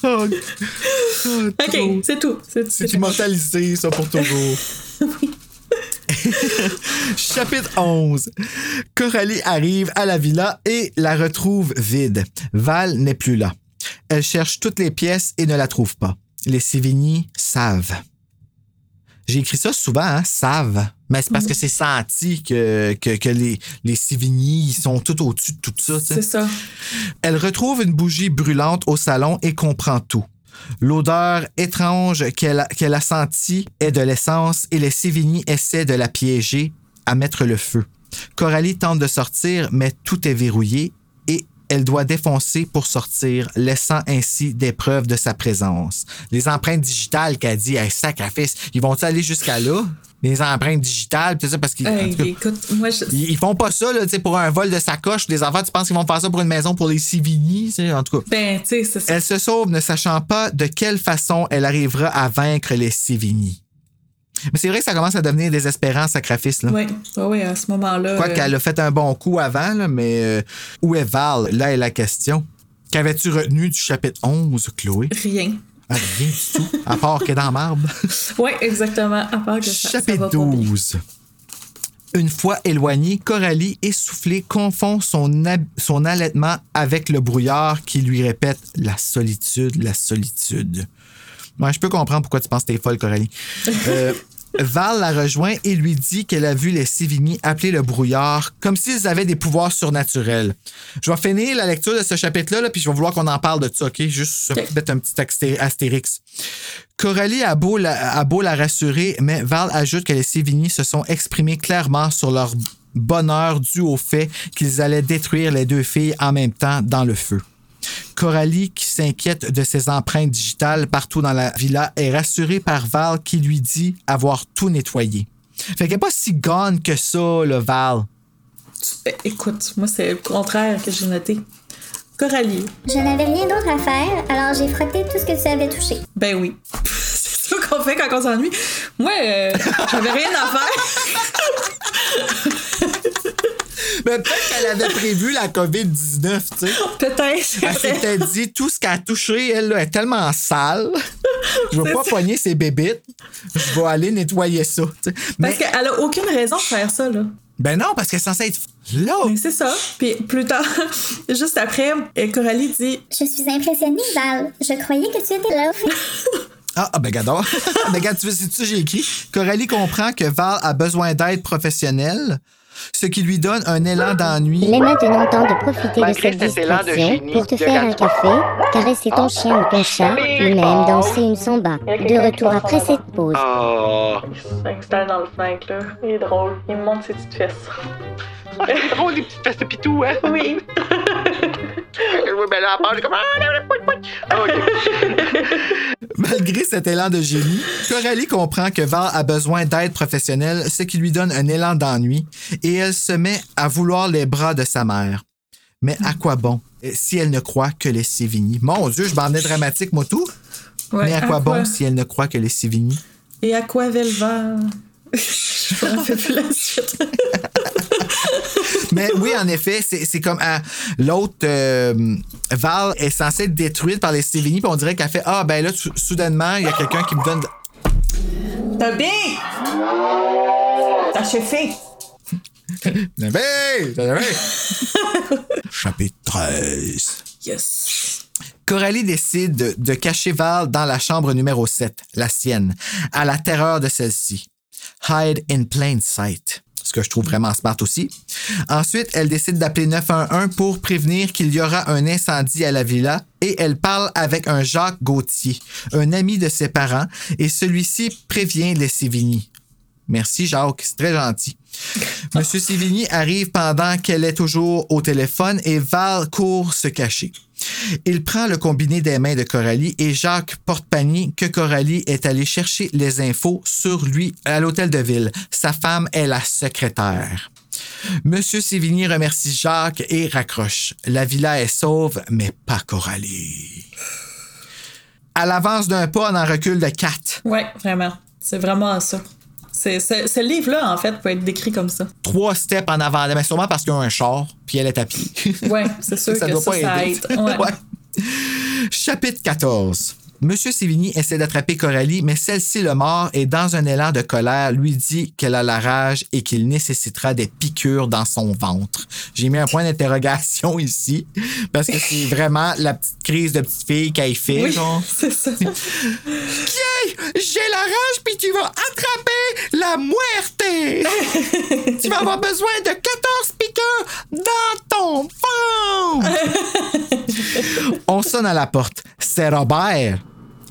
Oh, oh, OK, drôle. c'est tout. C'est C'est c'est- immortalisé, ça, pour toujours. Chapitre 11. Coralie arrive à la villa et la retrouve vide. Val n'est plus là. Elle cherche toutes les pièces et ne la trouve pas. Les Sévigny savent. J'ai écrit ça souvent, hein, savent. Mais c'est parce que c'est senti que, que, que les, les Sévigny ils sont tout au-dessus de tout ça. C'est ça. Elle retrouve une bougie brûlante au salon et comprend tout. L'odeur étrange qu'elle a, sentie est de l'essence et les Sévigny essaient de la piéger à mettre le feu. Coralie tente de sortir, mais tout est verrouillé et elle doit défoncer pour sortir, laissant ainsi des preuves de sa présence. Les empreintes digitales qu'elle dit, hey, sacrifice, ils vont aller jusqu'à là? Les empreintes digitales, tout ça, parce qu'ils. écoute, moi, je... ils, ils font pas ça là, tu sais, pour un vol de sacoche. Les enfants, tu penses qu'ils vont faire ça pour une maison pour les sais, En tout cas. ben, tu sais, c'est ça. Elle se sauve ne sachant pas de quelle façon elle arrivera à vaincre les Sévigny. Mais c'est vrai que ça commence à devenir désespérant, sacrifice. Là. Oui, oui, oui, à ce moment-là. Quoi euh, qu'elle a fait un bon coup avant, là, mais euh, où est Val? Là est la question. Qu'avais-tu retenu du chapitre 11, Chloé? Rien. Ah, rien du tout, à part qu'elle est dans marbre. Oui, exactement. À part que ça, ça Chapitre va pas bien. 12. Une fois éloignée, Coralie, essoufflée, confond son, son allaitement avec le brouillard qui lui répète la solitude, la solitude. Moi, je peux comprendre pourquoi tu penses que t'es folle, Coralie. Euh, Val la rejoint et lui dit qu'elle a vu les Sévigny appeler le brouillard comme s'ils avaient des pouvoirs surnaturels. Je vais finir la lecture de ce chapitre-là, là, puis je vais vouloir qu'on en parle de ça, OK? Juste mettre un petit asté- astérix. Coralie a beau, la, a beau la rassurer, mais Val ajoute que les Sévigny se sont exprimés clairement sur leur bonheur dû au fait qu'ils allaient détruire les deux filles en même temps dans le feu. Coralie, qui s'inquiète de ses empreintes digitales partout dans la villa, est rassurée par Val qui lui dit avoir tout nettoyé. Fait qu'elle est pas si gone que ça, le Val. Écoute, moi, c'est le contraire que j'ai noté. Coralie. Je n'avais rien d'autre à faire, alors j'ai frotté tout ce que tu avais touché. Ben oui. c'est ça qu'on fait quand on s'ennuie. Moi, euh, j'avais rien à faire. Mais peut-être qu'elle avait prévu la COVID-19, tu sais. Peut-être. Elle s'était dit, tout ce qu'elle a touché, elle, là, est tellement sale. Je vais pas poigner ses bébites. Je vais aller nettoyer ça. tu sais. Parce Mais, qu'elle a aucune raison de faire ça, là. ben non, parce qu'elle est censée être là. Mais c'est ça. Puis plus tard, juste après, euh, Coralie dit Je suis impressionnée, Val. Je croyais que tu étais là. Ah, ah, ben, gador. ben, regarde, tu ça, j'ai écrit. Coralie comprend que Val a besoin d'aide professionnelle, ce qui lui donne un élan d'ennui. Il est maintenant temps de profiter de Malgré cette de distraction génie, pour te faire un café, caresser ton chien ou ton chat, ou même danser une samba. De retour après cette pause. Oh. Il s'installe dans le flanc, là. Il est drôle. Il me montre ses petites fesses. C'est drôle, les petites fesses de pitou, hein? Oui. Oui, ben là, comme. Malgré cet élan de génie, Coralie comprend que Val a besoin d'aide professionnelle, ce qui lui donne un élan d'ennui, et elle se met à vouloir les bras de sa mère. Mais à quoi bon si elle ne croit que les Sévigny? Mon Dieu, je m'en ai dramatique, moi tout. Ouais, Mais à quoi bon si elle ne croit que les Sévigny? Et à quoi Velva? Je me rappelle plus la suite. Mais oui, en effet, c'est c'est comme ah, l'autre euh, Val est censée être détruite par les Sévigny, puis on dirait qu'elle fait Ah, ben là, sou- soudainement, il y a quelqu'un qui me donne. de- Toby! T'as chauffé! Hey! Hey! Chapitre 13. Yes. Coralie décide de, de cacher Val dans la chambre numéro 7, la sienne, à la terreur de celle-ci. Hide in plain sight. Ce que je trouve vraiment smart aussi. Ensuite, elle décide d'appeler 911 pour prévenir qu'il y aura un incendie à la villa et elle parle avec un Jacques Gauthier, un ami de ses parents, et celui-ci prévient les Sévigny. Merci Jacques, c'est très gentil. Monsieur Sévigny arrive pendant qu'elle est toujours au téléphone et Val court se cacher. Il prend le combiné des mains de Coralie et Jacques porte panier que Coralie est allée chercher les infos sur lui à l'hôtel de ville. Sa femme est la secrétaire. Monsieur Sévigny remercie Jacques et raccroche. La villa est sauve, mais pas Coralie. À l'avance d'un pas, on en recule de quatre. Ouais, vraiment. C'est vraiment ça. C'est, c'est- ce livre-là, en fait, peut être décrit comme ça. Trois steps en avant, mais sûrement parce qu'il y a un char, puis elle est à pied. Ouais, c'est sûr ça que doit ça, pas ça aider. aide. Ouais. Ouais. Chapitre 14. Monsieur Sévigny essaie d'attraper Coralie, mais celle-ci le mord et dans un élan de colère lui dit qu'elle a la rage et qu'il nécessitera des piqûres dans son ventre. J'ai mis un point d'interrogation ici parce que c'est vraiment la petite crise de petite fille qu'elle fait. Oui, genre. c'est ça. J'ai la rage puis tu vas attraper la muerte. tu vas avoir besoin de 14 piqûres dans ton ventre. On sonne à la porte. C'est Robert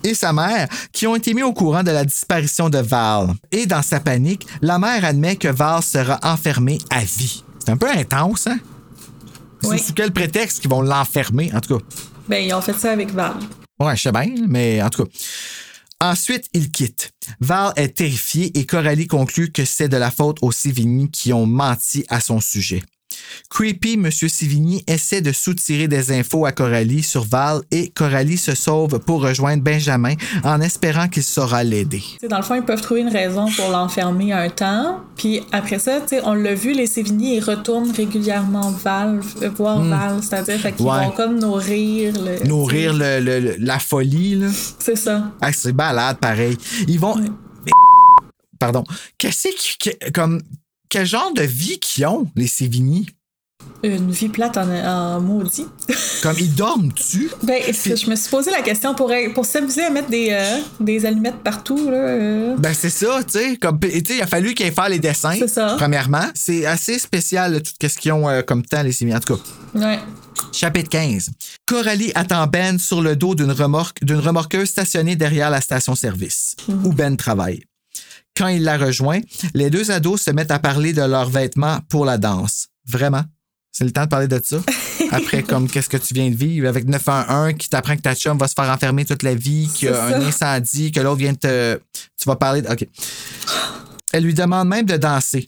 et sa mère qui ont été mis au courant de la disparition de Val. Et dans sa panique, la mère admet que Val sera enfermée à vie. C'est un peu intense, hein? Oui. C'est sous quel prétexte qu'ils vont l'enfermer, en tout cas? Ben, ils ont fait ça avec Val. Ouais, je sais bien, mais en tout cas. Ensuite, il quitte. Val est terrifiée et Coralie conclut que c'est de la faute aux Sévigny qui ont menti à son sujet. Creepy, M. Sévigny essaie de soutirer des infos à Coralie sur Val et Coralie se sauve pour rejoindre Benjamin en espérant qu'il saura l'aider. Dans le fond, ils peuvent trouver une raison pour l'enfermer un temps. Puis après ça, on l'a vu, les Sévigny, ils retournent régulièrement Val, euh, voir Val. C'est-à-dire qu'ils Hmm. Ouais. vont comme nourrir le. Nourrir le- le- le- la folie, là. C'est ça. Ah, c'est balade, pareil. Ils vont. Pardon. Qu'est-ce qui. que- comme. Quel genre de vie qu'ils ont, les Sévigny? Une vie plate en, en maudit. Comme ils dorment-tu? Ben, c'est- je me suis posé la question pour, pour s'amuser à mettre des, euh, des allumettes partout. Là, euh. Ben, c'est ça, tu sais. Comme, tu sais, il a fallu qu'ils fait les dessins. C'est ça. Premièrement. C'est assez spécial, là, tout ce qu'ils ont euh, comme temps, les Sévigny. En tout cas. Ouais. Chapitre 15. Coralie attend Ben sur le dos d'une remorque, d'une remorqueuse stationnée derrière la station-service, où Ben travaille. Quand il la rejoint, les deux ados se mettent à parler de leurs vêtements pour la danse. Vraiment? C'est le temps de parler de ça? Après, comme, qu'est-ce que tu viens de vivre? Avec 911 qui t'apprend que ta chum va se faire enfermer toute la vie, qu'il y a un ça. incendie, que l'autre vient de te. Tu vas parler de. OK. Elle lui demande même de danser.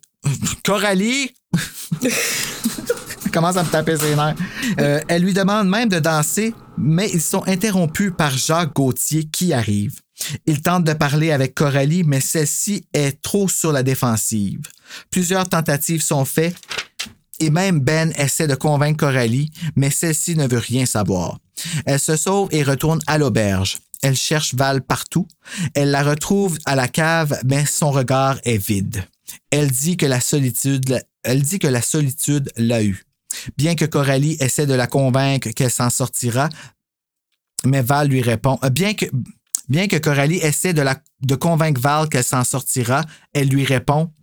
Coralie! Commence à me taper ses nerfs. Euh, elle lui demande même de danser, mais ils sont interrompus par Jacques Gauthier qui arrive. Il tente de parler avec Coralie, mais celle-ci est trop sur la défensive. Plusieurs tentatives sont faites Et même Ben essaie de convaincre Coralie, mais celle-ci ne veut rien savoir. Elle se sauve et retourne à l'auberge. Elle cherche Val partout. Elle la retrouve à la cave, mais son regard est vide. Elle dit que la solitude, la solitude l'a eu. Bien que Coralie essaie de la convaincre qu'elle s'en sortira, mais Val lui répond, euh, bien que, Coralie essaie de, de convaincre Val qu'elle s'en sortira, elle lui répond,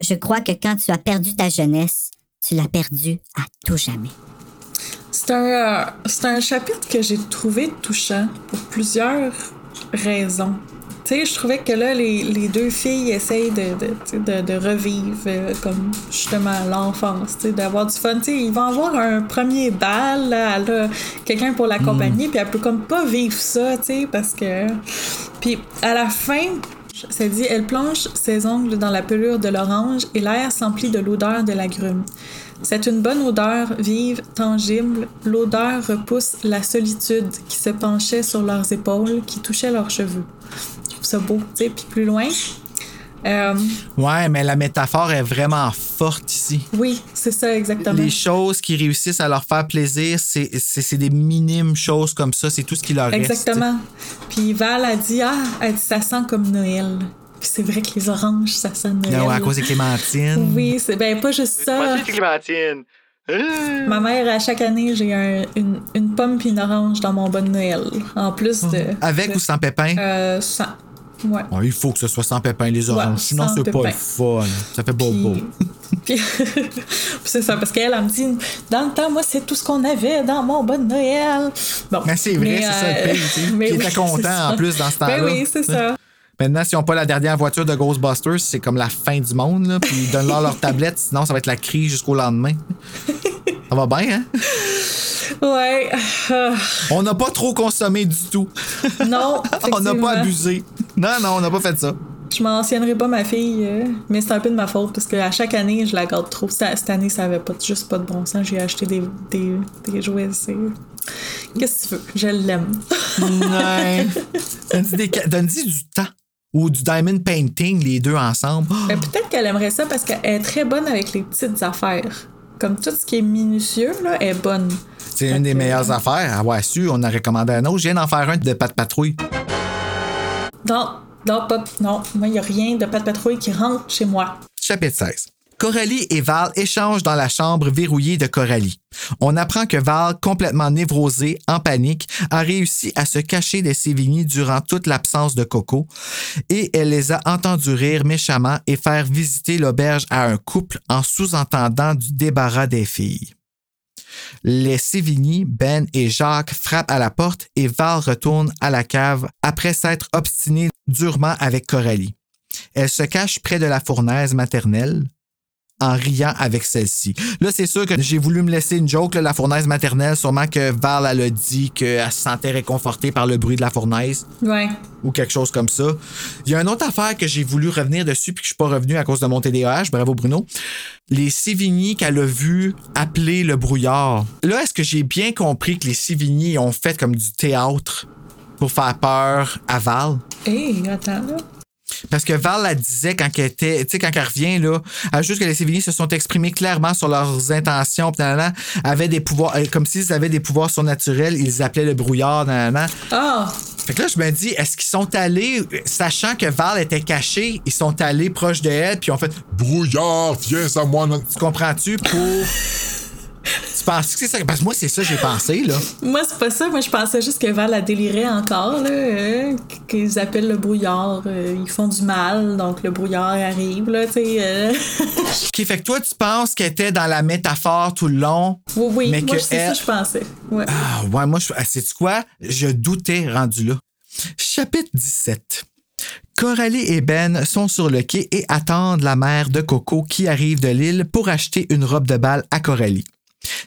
Je crois que quand tu as perdu ta jeunesse, tu l'as perdue à tout jamais. C'est un, euh, c'est un chapitre que j'ai trouvé touchant pour plusieurs raisons. Tu sais, je trouvais que là, les, les deux filles essayent de, de, de, de revivre euh, comme justement l'enfance, tu sais, d'avoir du fun. Tu sais, ils vont avoir un premier bal, là, elle a quelqu'un pour l'accompagner, puis elle peut comme pas vivre ça, tu sais, parce que... Puis à la fin, ça dit, elle plonge ses ongles dans la pelure de l'orange et l'air s'emplit de l'odeur de l'agrume. C'est une bonne odeur, vive, tangible. L'odeur repousse la solitude qui se penchait sur leurs épaules, qui touchait leurs cheveux. Je trouve ça beau, tu sais. Puis plus loin, euh, Ouais, mais la métaphore est vraiment forte ici. oui, c'est ça exactement. Les choses qui réussissent à leur faire plaisir, c'est des minimes choses comme ça. C'est tout ce qui leur reste. Exactement. Puis Val a dit ah, elle dit, ça sent comme Noël. Puis c'est vrai que les oranges, ça sent Noël. Ah ouais, à cause des clémentines. Oui, c'est ben pas juste ça. Moi aussi, c'est Clémentine. Euh. Ma mère, à chaque année, j'ai un- une, une pomme puis une orange dans mon bon de Noël. En plus de. Avec de- ou sans pépin? Euh, sans. Ouais. Oh, il faut que ce soit sans pépin, les oranges. Ouais, Sinon, c'est pas le fun. Ça fait bobo. Puis, puis c'est ça, parce qu'elle, elle me dit, dans le temps, moi, c'est tout ce qu'on avait dans mon bon Noël. Bon. Mais c'est vrai, c'est ça le pire, tu sais. mais Qui oui, était content, en plus, dans ce temps-là. Ben oui, c'est ça. Maintenant, s'ils n'ont pas la dernière voiture de Ghostbusters, c'est comme la fin du monde. Là, puis ils donnent-leur leur tablette, sinon ça va être la crise jusqu'au lendemain. Ça va bien, hein? Ouais. euh, On n'a pas trop consommé du tout. non. on n'a pas abusé. Non, non, on n'a pas fait ça. Je mentionnerai pas ma fille, euh, mais c'est un peu de ma faute parce qu'à chaque année, je la garde trop. Cette année, ça avait pas, juste pas de bon sens. J'ai acheté des, des, des jouets. Qu'est-ce que tu veux? Je l'aime. Ouais. Donne-y du temps. Ou du diamond painting, les deux ensemble. Mais peut-être qu'elle aimerait ça parce qu'elle est très bonne avec les petites affaires. Comme tout ce qui est minutieux, là, elle est bonne. C'est une des meilleures affaires. Avoir su, on a recommandé un autre. Je viens d'en faire un de Pat Patrouille. Non, non, pas, non. Moi, il n'y a rien de pas de patrouille qui rentre chez moi. Chapitre 16. Coralie et Val échangent dans la chambre verrouillée de Coralie. On apprend que Val, complètement névrosée, en panique, a réussi à se cacher des Sévigny durant toute l'absence de Coco et elle les a entendus rire méchamment et faire visiter l'auberge à un couple en sous-entendant du débarras des filles. Les Sévigny, Ben et Jacques frappent à la porte et Val retourne à la cave après s'être obstiné durement avec Coralie. Elle se cache près de la fournaise maternelle en riant avec celle-ci. Là, c'est sûr que j'ai voulu me laisser une joke, là, la fournaise maternelle. Sûrement que Val, elle a dit qu'elle se sentait réconfortée par le bruit de la fournaise Ouais. ou quelque chose comme ça. Il y a une autre affaire que j'ai voulu revenir dessus puis que je suis pas revenu à cause de mon TDAH. Bravo, Bruno. Les Sévigny qu'elle a vu appeler le brouillard. Là, est-ce que j'ai bien compris que les Sévigny ont fait comme du théâtre pour faire peur à Val? Hé, attends, là. Parce que Val la disait quand elle était, tu sais, quand elle revient, là, elle juste que les Sévigny se sont exprimés clairement sur leurs intentions, nanana, avaient des pouvoirs, euh, comme s'ils avaient des pouvoirs surnaturels, ils appelaient le brouillard, nanana. Ah! Fait que là, je me dis, est-ce qu'ils sont allés, sachant que Val était cachée, ils sont allés proche de elle, puis ont fait, Brouillard, viens à moi. tu comprends-tu, pour. Tu penses que c'est ça? Parce que moi, c'est ça que j'ai pensé, là. Moi, c'est pas ça. Moi, je pensais juste que Val a déliré encore, là. euh, qu'ils appellent le brouillard. euh, ils font du mal, donc le brouillard arrive, là, tu sais. euh. Fait que toi, tu penses qu'elle était dans la métaphore tout le long. oui, oui. Mais moi, que c'est elle- ça que je pensais. Ouais. Ah, ouais, moi, je, sais-tu quoi? Je doutais rendu là. Chapitre 17. Coralie et Ben sont sur le quai et attendent la mère de Coco qui arrive de l'île pour acheter une robe de bal à Coralie.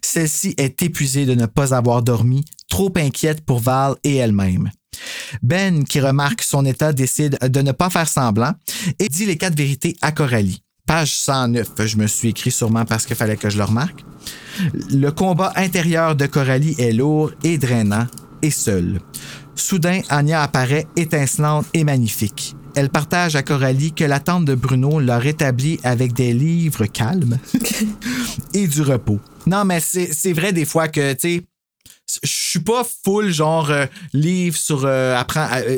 Celle-ci est épuisée de ne pas avoir dormi, trop inquiète pour Val et elle-même. Ben, qui remarque son état, décide de ne pas faire semblant et dit les quatre vérités à Coralie. Page 109, je me suis écrit sûrement parce qu'il fallait que je le remarque. Le combat intérieur de Coralie est lourd et drainant et seul. Soudain, Anya apparaît étincelante et magnifique. Elle partage à Coralie que la tante de Bruno l'a rétablie avec des livres calmes et du repos. Non, mais c'est vrai des fois que, tu sais, je suis pas full genre euh, livre sur euh, apprend euh, euh,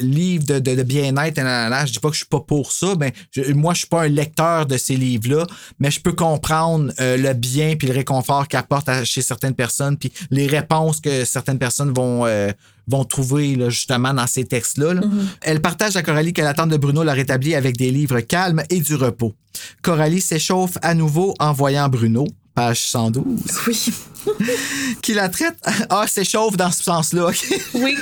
livre de, de, de bien-être je dis pas que je suis pas pour ça mais je- moi je suis pas un lecteur de ces livres là mais je peux comprendre le bien puis le réconfort qu'apporte chez certaines personnes puis les réponses que certaines personnes vont vont trouver là, justement dans ces textes-là. là. Elle partage à Coralie que la tante de Bruno l'a rétablie avec des livres calmes et du repos. Coralie s'échauffe à nouveau en voyant Bruno, page 112 Oui. qui la traite. Ah, s'échauffe dans ce sens-là? Oui.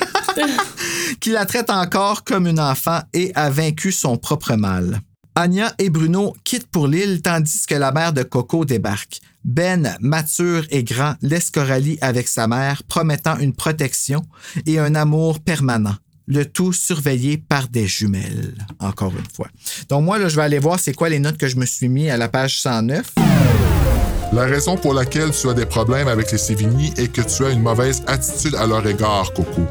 qui la traite encore comme une enfant et a vaincu son propre mal. Anya et Bruno quittent pour l'île tandis que la mère de Coco débarque. Ben, mature et grand, laisse Coralie avec sa mère, promettant une protection et un amour permanent. Le tout surveillé par des jumelles, encore une fois. Donc moi, là, je vais aller voir c'est quoi les notes que je me suis mis à la page 109. La raison pour laquelle tu as des problèmes avec les Sévigny est que tu as une mauvaise attitude à leur égard, Coco.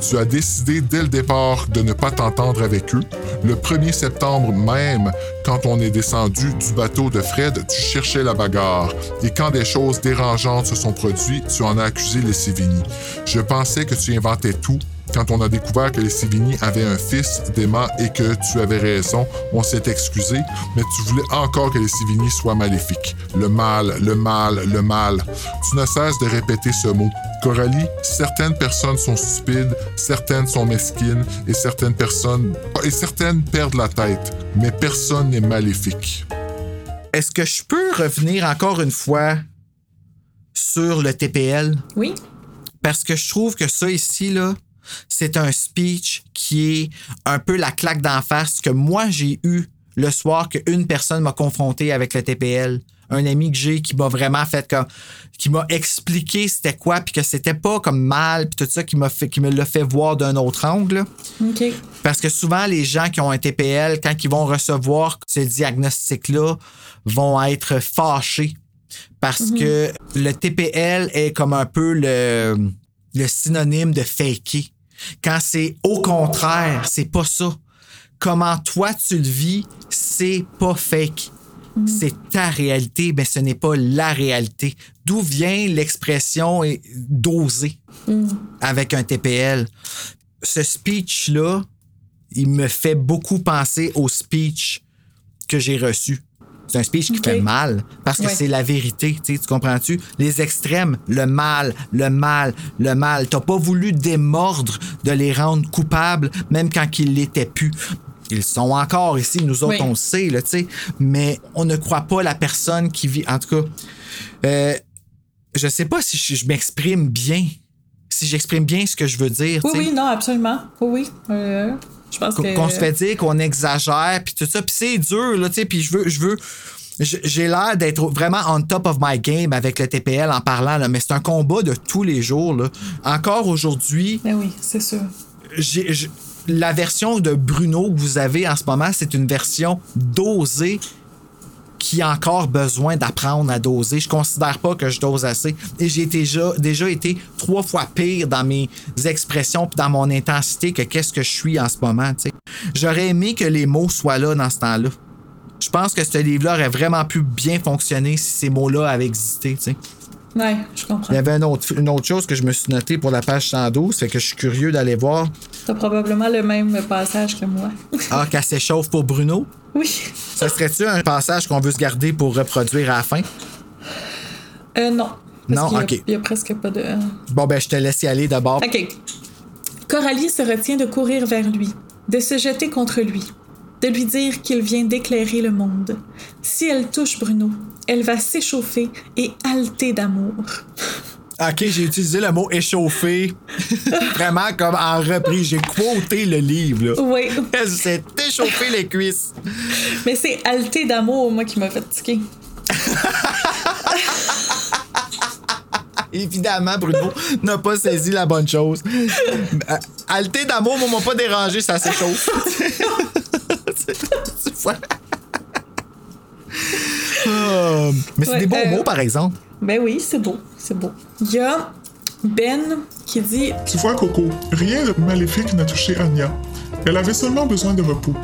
Tu as décidé dès le départ de ne pas t'entendre avec eux. Le 1er septembre même, quand on est descendu du bateau de Fred, tu cherchais la bagarre. Et quand des choses dérangeantes se sont produites, tu en as accusé les Sévigny. Je pensais que tu inventais tout. Quand on a découvert que les Sévigny avaient un fils dément et que tu avais raison, on s'est excusé, mais tu voulais encore que les Sévigny soient maléfiques. Le mal, le mal, le mal. Tu ne cesses de répéter ce mot. Coralie, certaines personnes sont stupides, certaines sont mesquines et certaines personnes et certaines perdent la tête, mais personne n'est maléfique. Est-ce que je peux revenir encore une fois sur le TPL? Oui. Parce que je trouve que ça ici, là, c'est un speech qui est un peu la claque d'en face que moi j'ai eu le soir qu'une personne m'a confronté avec le TPL. Un ami que j'ai qui m'a vraiment fait comme. qui m'a expliqué c'était quoi, puis que c'était pas comme mal, puis tout ça, qui m'a fait, qui me l'a fait voir d'un autre angle. là. OK. Parce que souvent, les gens qui ont un TPL, quand ils vont recevoir ce diagnostic-là, vont être fâchés. Parce que le TPL est comme un peu le, le synonyme de faker. Quand c'est au contraire, c'est pas ça. Comment toi tu le vis, c'est pas fake. C'est ta réalité, mais ce n'est pas la réalité. D'où vient l'expression d'oser avec un TPL? Ce speech-là, il me fait beaucoup penser au speech que j'ai reçu. C'est un speech qui fait mal parce que Ouais. c'est la vérité, tu comprends-tu? Les extrêmes, le mal, le mal, le mal. T'as pas voulu démordre de les rendre coupables, même quand ils l'étaient plus. Ils sont encore ici, nous autres, Oui. on le sait, là, tu sais, mais on ne croit pas la personne qui vit. En tout cas, euh, je sais pas si je, je m'exprime bien, si j'exprime bien ce que je veux dire. Oui, oui, non, absolument. Oui, oui. Euh, je pense Qu'on se fait dire qu'on exagère, puis tout ça. Puis c'est dur, là, tu sais, puis je veux... Je veux j'ai l'air d'être vraiment on top of my game avec le TPL en parlant, là, mais c'est un combat de tous les jours. Là. Encore aujourd'hui, Mais oui, c'est sûr. j'- la version de Bruno que vous avez en ce moment, c'est une version dosée qui a encore besoin d'apprendre à doser. Je considère pas que je dose assez. Et j'ai déjà, déjà été trois fois pire dans mes expressions puis dans mon intensité que qu'est-ce que je suis en ce moment. J'aurais aimé que les mots soient là dans ce temps-là. Je pense que ce livre-là aurait vraiment pu bien fonctionner si ces mots-là avaient existé. Ouais, je comprends. Il y avait une autre, une autre chose que je me suis noté pour la page 112, fait que je suis curieux d'aller voir. T'as probablement le même passage que moi. Ah, qu'elle s'échauffe pour Bruno? Oui. Ça serait-tu un passage qu'on veut se garder pour reproduire à la fin? Euh, non. Non, a- ok. Il y a presque pas de. Bon, ben, je te laisse y aller d'abord. OK. Coralie se retient de courir vers lui, de se jeter contre lui, de lui dire qu'il vient d'éclairer le monde. Si elle touche Bruno, elle va s'échauffer et halter d'amour. Ok, j'ai utilisé le mot échauffé. Vraiment comme en reprise. J'ai quoté le livre, là. Oui, Elle s'est échauffée les cuisses. mais c'est halter d'amour, moi, qui m'a fait tiquer. Évidemment, Bruno n'a pas saisi la bonne chose. Euh, Alté d'amour, moi, m'a pas dérangé, ça s'échauffe. Tu vois? Ah, mais c'est Ouais, des beaux euh, mots, par exemple. Ben oui, c'est beau, c'est beau. Il y a Ben qui dit Tu vois, Coco, rien de maléfique n'a touché Anya. Elle avait seulement besoin de repos.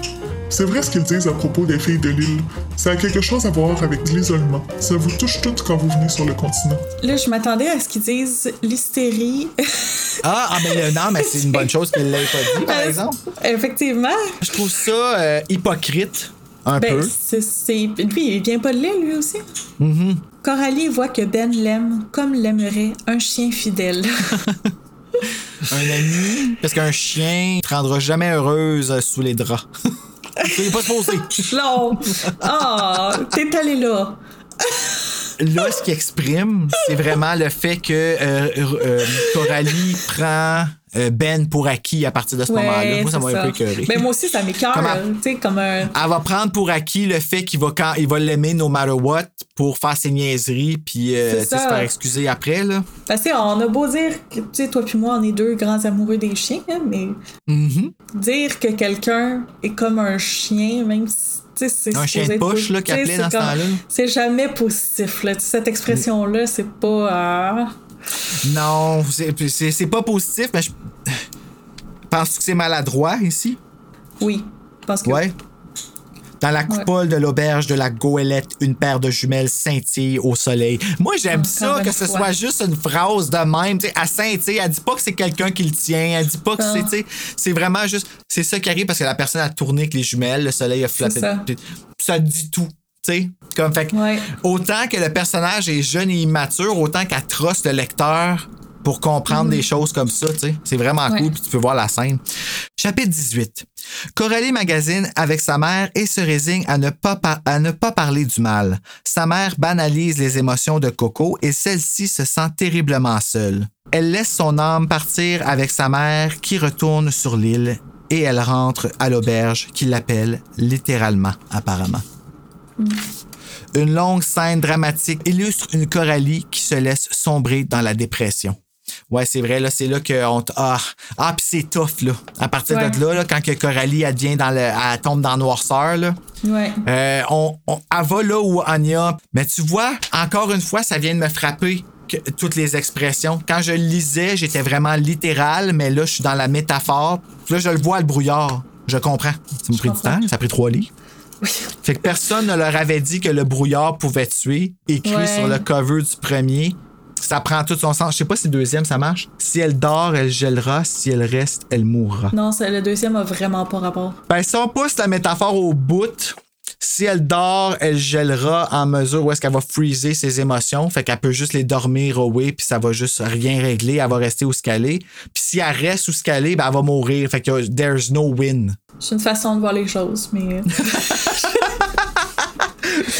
C'est vrai ce qu'ils disent à propos des filles de l'île. Ça a quelque chose à voir avec l'isolement. Ça vous touche toutes quand vous venez sur le continent. Là, je m'attendais à ce qu'ils disent l'hystérie. Ah, ah, mais euh, non, mais c'est une bonne chose qu'il l'ait pas dit, par exemple. Effectivement. Je trouve ça euh, hypocrite, un Ben, peu. c'est, c'est- Lui, il vient pas de l'île, lui aussi. Coralie voit que Ben l'aime comme l'aimerait un chien fidèle. Un ami. Parce qu'un chien ne te rendra jamais heureuse sous les draps. C'est pas supposé. non! Ah! t'es allé là. Là, ce qu'il exprime, c'est vraiment le fait que euh, euh, Coralie prend Ben pour acquis à partir de ce moment-là. Moi, ça m'a un peu écœuré. Ben, moi aussi, ça m'écœure. Comme un. Elle va prendre pour acquis le fait qu'il va quand il va l'aimer no matter what pour faire ses niaiseries puis euh, se faire excuser après là. On a beau dire que, toi puis moi, on est deux grands amoureux des chiens, hein, mais Mhm. dire que quelqu'un est comme un chien, même si. tu sais, c'est Un chien de poche, là, sais, appelait c'est dans ce temps-là. C'est jamais positif, là. Cette expression-là, c'est pas. euh, Non, c'est- pas positif mais je penses que c'est maladroit ici? Oui. Parce que. Ouais. Dans la coupole de l'auberge de la Goélette, une paire de jumelles scintille au soleil. Moi, j'aime Encore ça, que ce fois. soit juste une phrase de même. Elle scintille. Elle dit pas que c'est quelqu'un qui le tient. Elle dit pas que c'est. Ah. C'est vraiment juste. C'est ça qui arrive parce que la personne a tourné avec les jumelles. Le soleil a flotté. ça. Ça dit tout. Sais. Comme, fait Ouais. autant que le personnage est jeune et immature, autant qu'elle trosse le lecteur pour comprendre des choses comme ça, tu sais. C'est vraiment. Ouais. cool, puis tu peux voir la scène. Chapitre 18. Coralie magasine avec sa mère et se résigne à ne, pas à ne pas parler du mal. Sa mère banalise les émotions de Coco et celle-ci se sent terriblement seule. Elle laisse son âme partir avec sa mère qui retourne sur l'île et elle rentre à l'auberge qui l'appelle littéralement, apparemment. Une longue scène dramatique illustre une Coralie qui se laisse sombrer dans la dépression. Ouais, c'est vrai, là, c'est là qu'on Ah, ah puis c'est tough, là. À partir Ouais. de là, là, quand que Coralie, elle, devient dans le, elle tombe dans la noirceur, là, Ouais. euh, on, on- elle va là où Anya. Mais tu vois, encore une fois, ça vient de me frapper. que- toutes les expressions. Quand je lisais, j'étais vraiment littéral, mais là, je suis dans la métaphore. Puis là, je le vois, le brouillard. Je comprends. Ça m'a pris du temps, ça a pris trois livres. Fait que personne ne leur avait dit que le brouillard pouvait tuer, écrit Ouais. sur le cover du premier. Ça prend tout son sens. Je sais pas si le deuxième, ça marche. Si elle dort, elle gèlera. Si elle reste, elle mourra. Non, le deuxième a vraiment pas rapport. Ben, si on pousse la métaphore au bout, si elle dort, elle gèlera en mesure où est-ce qu'elle va freezer ses émotions. Fait qu'elle peut juste les dormir away, puis ça va juste rien régler. Elle va rester où ce qu'elle est. Puis si elle reste où ce qu'elle est, ben, elle va mourir. Fait que there's no win. C'est une façon de voir les choses, mais.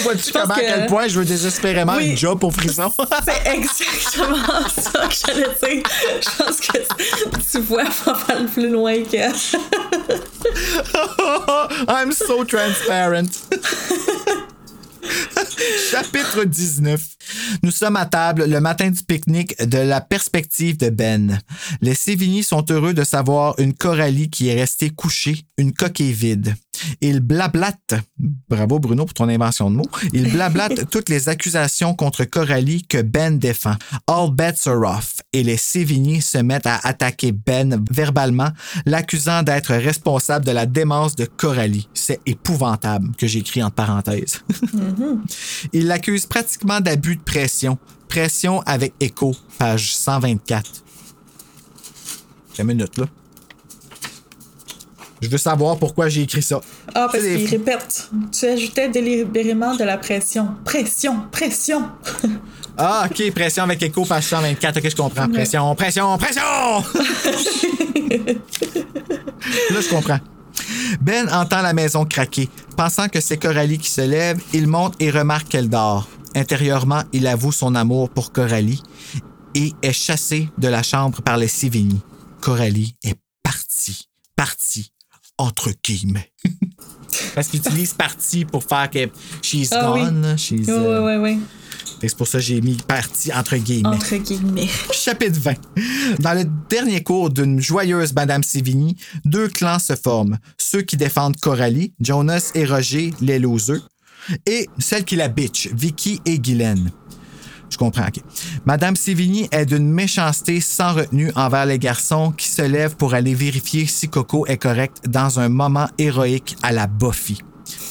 Vois-tu pense comment, à que- quel point je veux désespérément Oui. une job pour Frison? C'est exactement ça que j'allais dire. Je pense que tu vois pas mal plus loin que. I'm so transparent. Chapitre 19. Nous sommes à table le matin du pique-nique de la perspective de Ben. Les Sévigny sont heureux de savoir une Coralie qui est restée couchée, une coquille vide. Ils blablatent, bravo Bruno pour ton invention de mots, ils blablatent toutes les accusations contre Coralie que Ben défend. All bets are off et les Sévigny se mettent à attaquer Ben verbalement, l'accusant d'être responsable de la démence de Coralie. C'est épouvantable que j'écris entre parenthèses. Il l'accuse pratiquement d'abus de pression. Pression avec écho, page 124. Une minute, là. Je veux savoir pourquoi j'ai écrit ça. Ah, parce qu'il répète. Tu ajoutais délibérément de la pression. Pression, pression. Ah, OK, pression avec écho, page 124. OK, je comprends. Pression, pression, pression! Là, je comprends. Ben entend la maison craquer. Pensant que c'est Coralie qui se lève, il monte et remarque qu'elle dort. Intérieurement, il avoue son amour pour Coralie et est chassé de la chambre par les Sévigny. Coralie est partie. Partie. Entre guillemets. Parce qu'il utilise partie pour faire que she's Ah oui. gone. she's, euh, ouais, ouais, ouais. fait que C'est pour ça que j'ai mis partie entre guillemets. Entre guillemets. Chapitre 20. Dans le dernier cours d'une joyeuse Madame Sévigny, deux clans se forment. Ceux qui défendent Coralie, Jonas et Roger, les losers, et celle qui la bitch, Vicky et Guylaine. Je comprends, OK. Madame Sévigny est d'une méchanceté sans retenue envers les garçons qui se lèvent pour aller vérifier si Coco est correct dans un moment héroïque à la Buffy.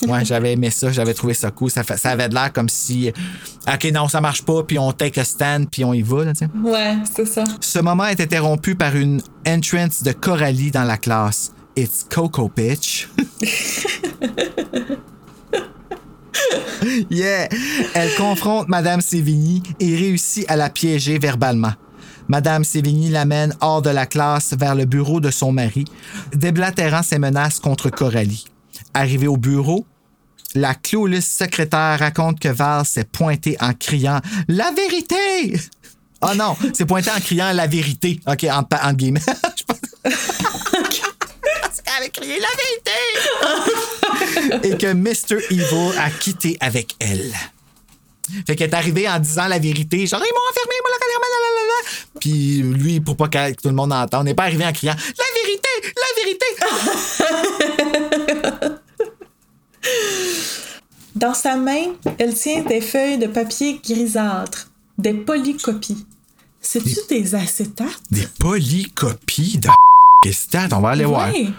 Ouais, j'avais aimé ça, j'avais trouvé ça cool. Ça, fait- ça avait de l'air comme si, OK, non, ça marche pas, puis on take a stand, puis on y va, là. Ouais, c'est ça. Ce moment est interrompu par une entrance de Coralie dans la classe. It's Coco Bitch. yeah! Elle confronte Madame Sévigny et réussit à la piéger verbalement. Madame Sévigny l'amène hors de la classe vers le bureau de son mari, déblatérant ses menaces contre Coralie. Arrivée au bureau, la clueless secrétaire raconte que Val s'est pointée en criant La vérité! Oh non, c'est pointé en criant la vérité. OK, en, en guillemets. Parce qu'elle avait crié la vérité! Et que Mr. Evil a quitté avec elle. Fait qu'elle est arrivée en disant la vérité, genre ils m'ont enfermé, moi, la, la, la, la, la. Puis lui, pour pas que tout le monde entende, n'est pas arrivé en criant la vérité, la vérité. Dans sa main, elle tient des feuilles de papier grisâtre, des polycopies. C'est-tu des acétates? Des polycopies de Qu'est-ce que c'est? On va aller voir. Oui.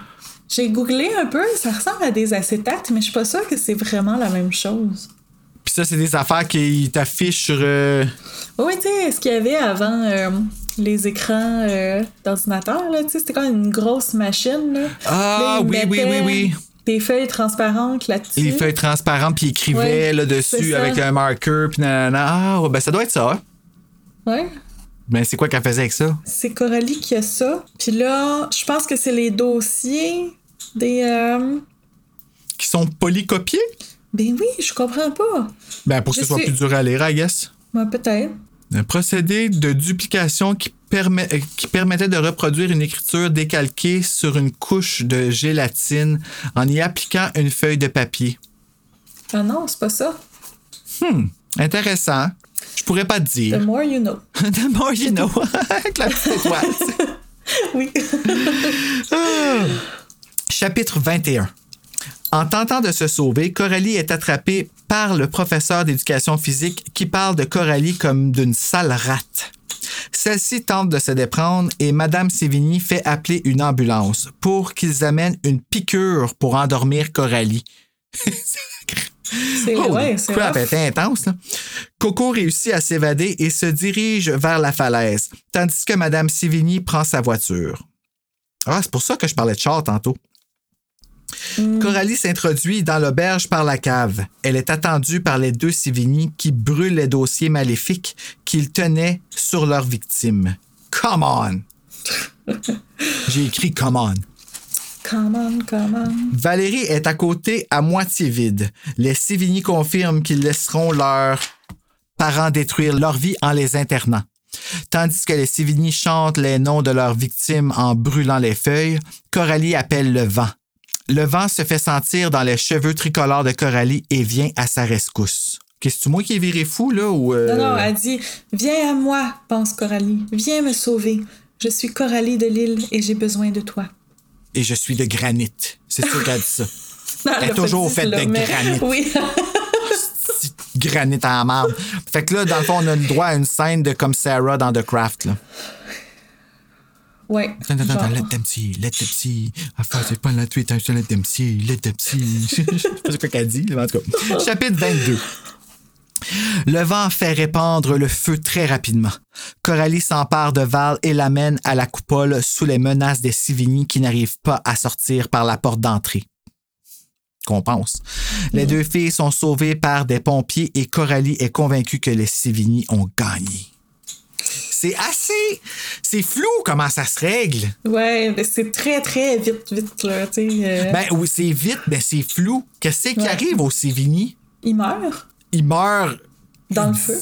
J'ai googlé un peu, ça ressemble à des acétates, mais je suis pas sûre que c'est vraiment la même chose. Puis ça, c'est des affaires qui t'affichent sur. euh, Oui, tu sais, ce qu'il y avait avant euh, les écrans euh, d'ordinateur, là, tu sais, c'était comme une grosse machine, là. Ah, Là, oui, oui, oui, oui. Des feuilles transparentes là-dessus. Les feuilles transparentes, puis ils écrivaient Ouais, là, c'est dessus ça. avec un marqueur, puis nanana. Ah, ouais, ben ça doit être ça. hein. Ouais. Ben c'est quoi qu'elle faisait avec ça? C'est Coralie qui a ça. Puis là, je pense que c'est les dossiers des. euh, Qui sont polycopiés? Ben oui, je comprends pas. Ben pour que Je ce soit plus dur à lire, I guess. Ouais, peut-être. Un procédé de duplication qui, permet, euh, qui permettait de reproduire une écriture décalquée sur une couche de gélatine en y appliquant une feuille de papier. Ah non, c'est pas ça. Intéressant. Je pourrais pas te The dire. more you know. The more you know. Avec la petite étoile. Oui. Chapitre 21. En tentant de se sauver, Coralie est attrapée par le professeur d'éducation physique qui parle de Coralie comme d'une sale rate. Celle-ci tente de se déprendre et Madame Sévigny fait appeler une ambulance pour qu'ils amènent une piqûre pour endormir Coralie. C'est ouais, crap, elle était intense. là. Coco réussit à s'évader et se dirige vers la falaise, tandis que Madame Sévigny prend sa voiture. Ah, c'est pour ça que je parlais de char tantôt. Coralie s'introduit dans l'auberge par la cave. Elle est attendue par les deux Sévigny qui brûlent les dossiers maléfiques qu'ils tenaient sur leurs victimes. Come on! J'ai écrit come on. Come on, come on. Valérie est à côté à moitié vide. Les Sévigny confirment qu'ils laisseront leurs parents détruire leur vie en les internant. Tandis que les Sévigny chantent les noms de leurs victimes en brûlant les feuilles, Coralie appelle le vent. Le vent se fait sentir dans les cheveux tricolores de Coralie et vient à sa rescousse. Qu'est-ce que tu moi qui est viré fou, là? Ou, euh, Non, non, elle dit Viens à moi, pense Coralie. Viens me sauver. Je suis Coralie de l'île et j'ai besoin de toi. Et je suis de granit. C'est sûr qu'elle dit ça. Non, Elle est toujours faite de mais- granit. Oui. Granit en marbre. Fait que là, dans le fond, on a le droit à une scène de comme Sarah dans The Craft. Là. ouais. Attends, attends, attends, let them see, let them see. Enfin, c'est pas la tweet, hein, let them see, let them see. Je sais pas ce qu'elle dit, mais en tout cas. Chapitre 22. Le vent fait répandre le feu très rapidement. Coralie s'empare de Val et l'amène à la coupole sous les menaces des Sivigny qui n'arrivent pas à sortir par la porte d'entrée. Qu'on pense. Les deux filles sont sauvées par des pompiers et Coralie est convaincue que les Sivigny ont gagné. C'est assez. C'est flou comment ça se règle. Ouais, mais c'est très, très vite, vite, là. Tu sais. euh, Ben oui, c'est vite, mais c'est flou. Qu'est-ce qui Ouais. arrive au Sévigny? il meurt Ils meurent dans le feu,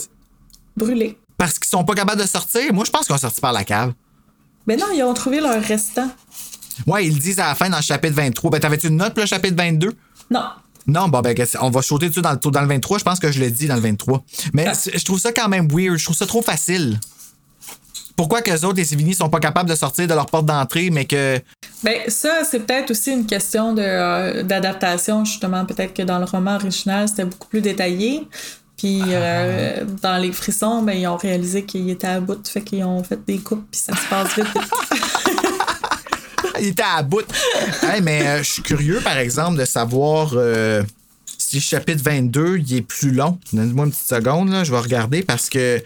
brûlé. parce qu'ils sont pas capables de sortir? Moi, je pense qu'ils ont sorti par la cave. Ben non, ils ont trouvé leur restant. Ouais, ils le disent à la fin dans le chapitre 23. Ben, t'avais-tu une note pour le chapitre 22? Non. Non, bon, ben, on va sauter dessus dans le, dans le 23. Je pense que je l'ai dit dans le 23. Mais Ah. je trouve ça quand même weird. Je trouve ça trop facile. Pourquoi que les autres, les Sévigny, sont pas capables de sortir de leur porte d'entrée, mais que. Ben ça, c'est peut-être aussi une question euh, d'adaptation, justement. Peut-être que dans le roman original, c'était beaucoup plus détaillé. Puis euh, dans les frissons, ben, ils ont réalisé qu'il était à bout, fait qu'ils ont fait des coupes, puis ça se passe vite. Il était à bout. Hey, mais euh, je suis curieux, par exemple, de savoir euh, si le chapitre 22 il est plus long. Donne-moi une petite seconde, là, je vais regarder parce que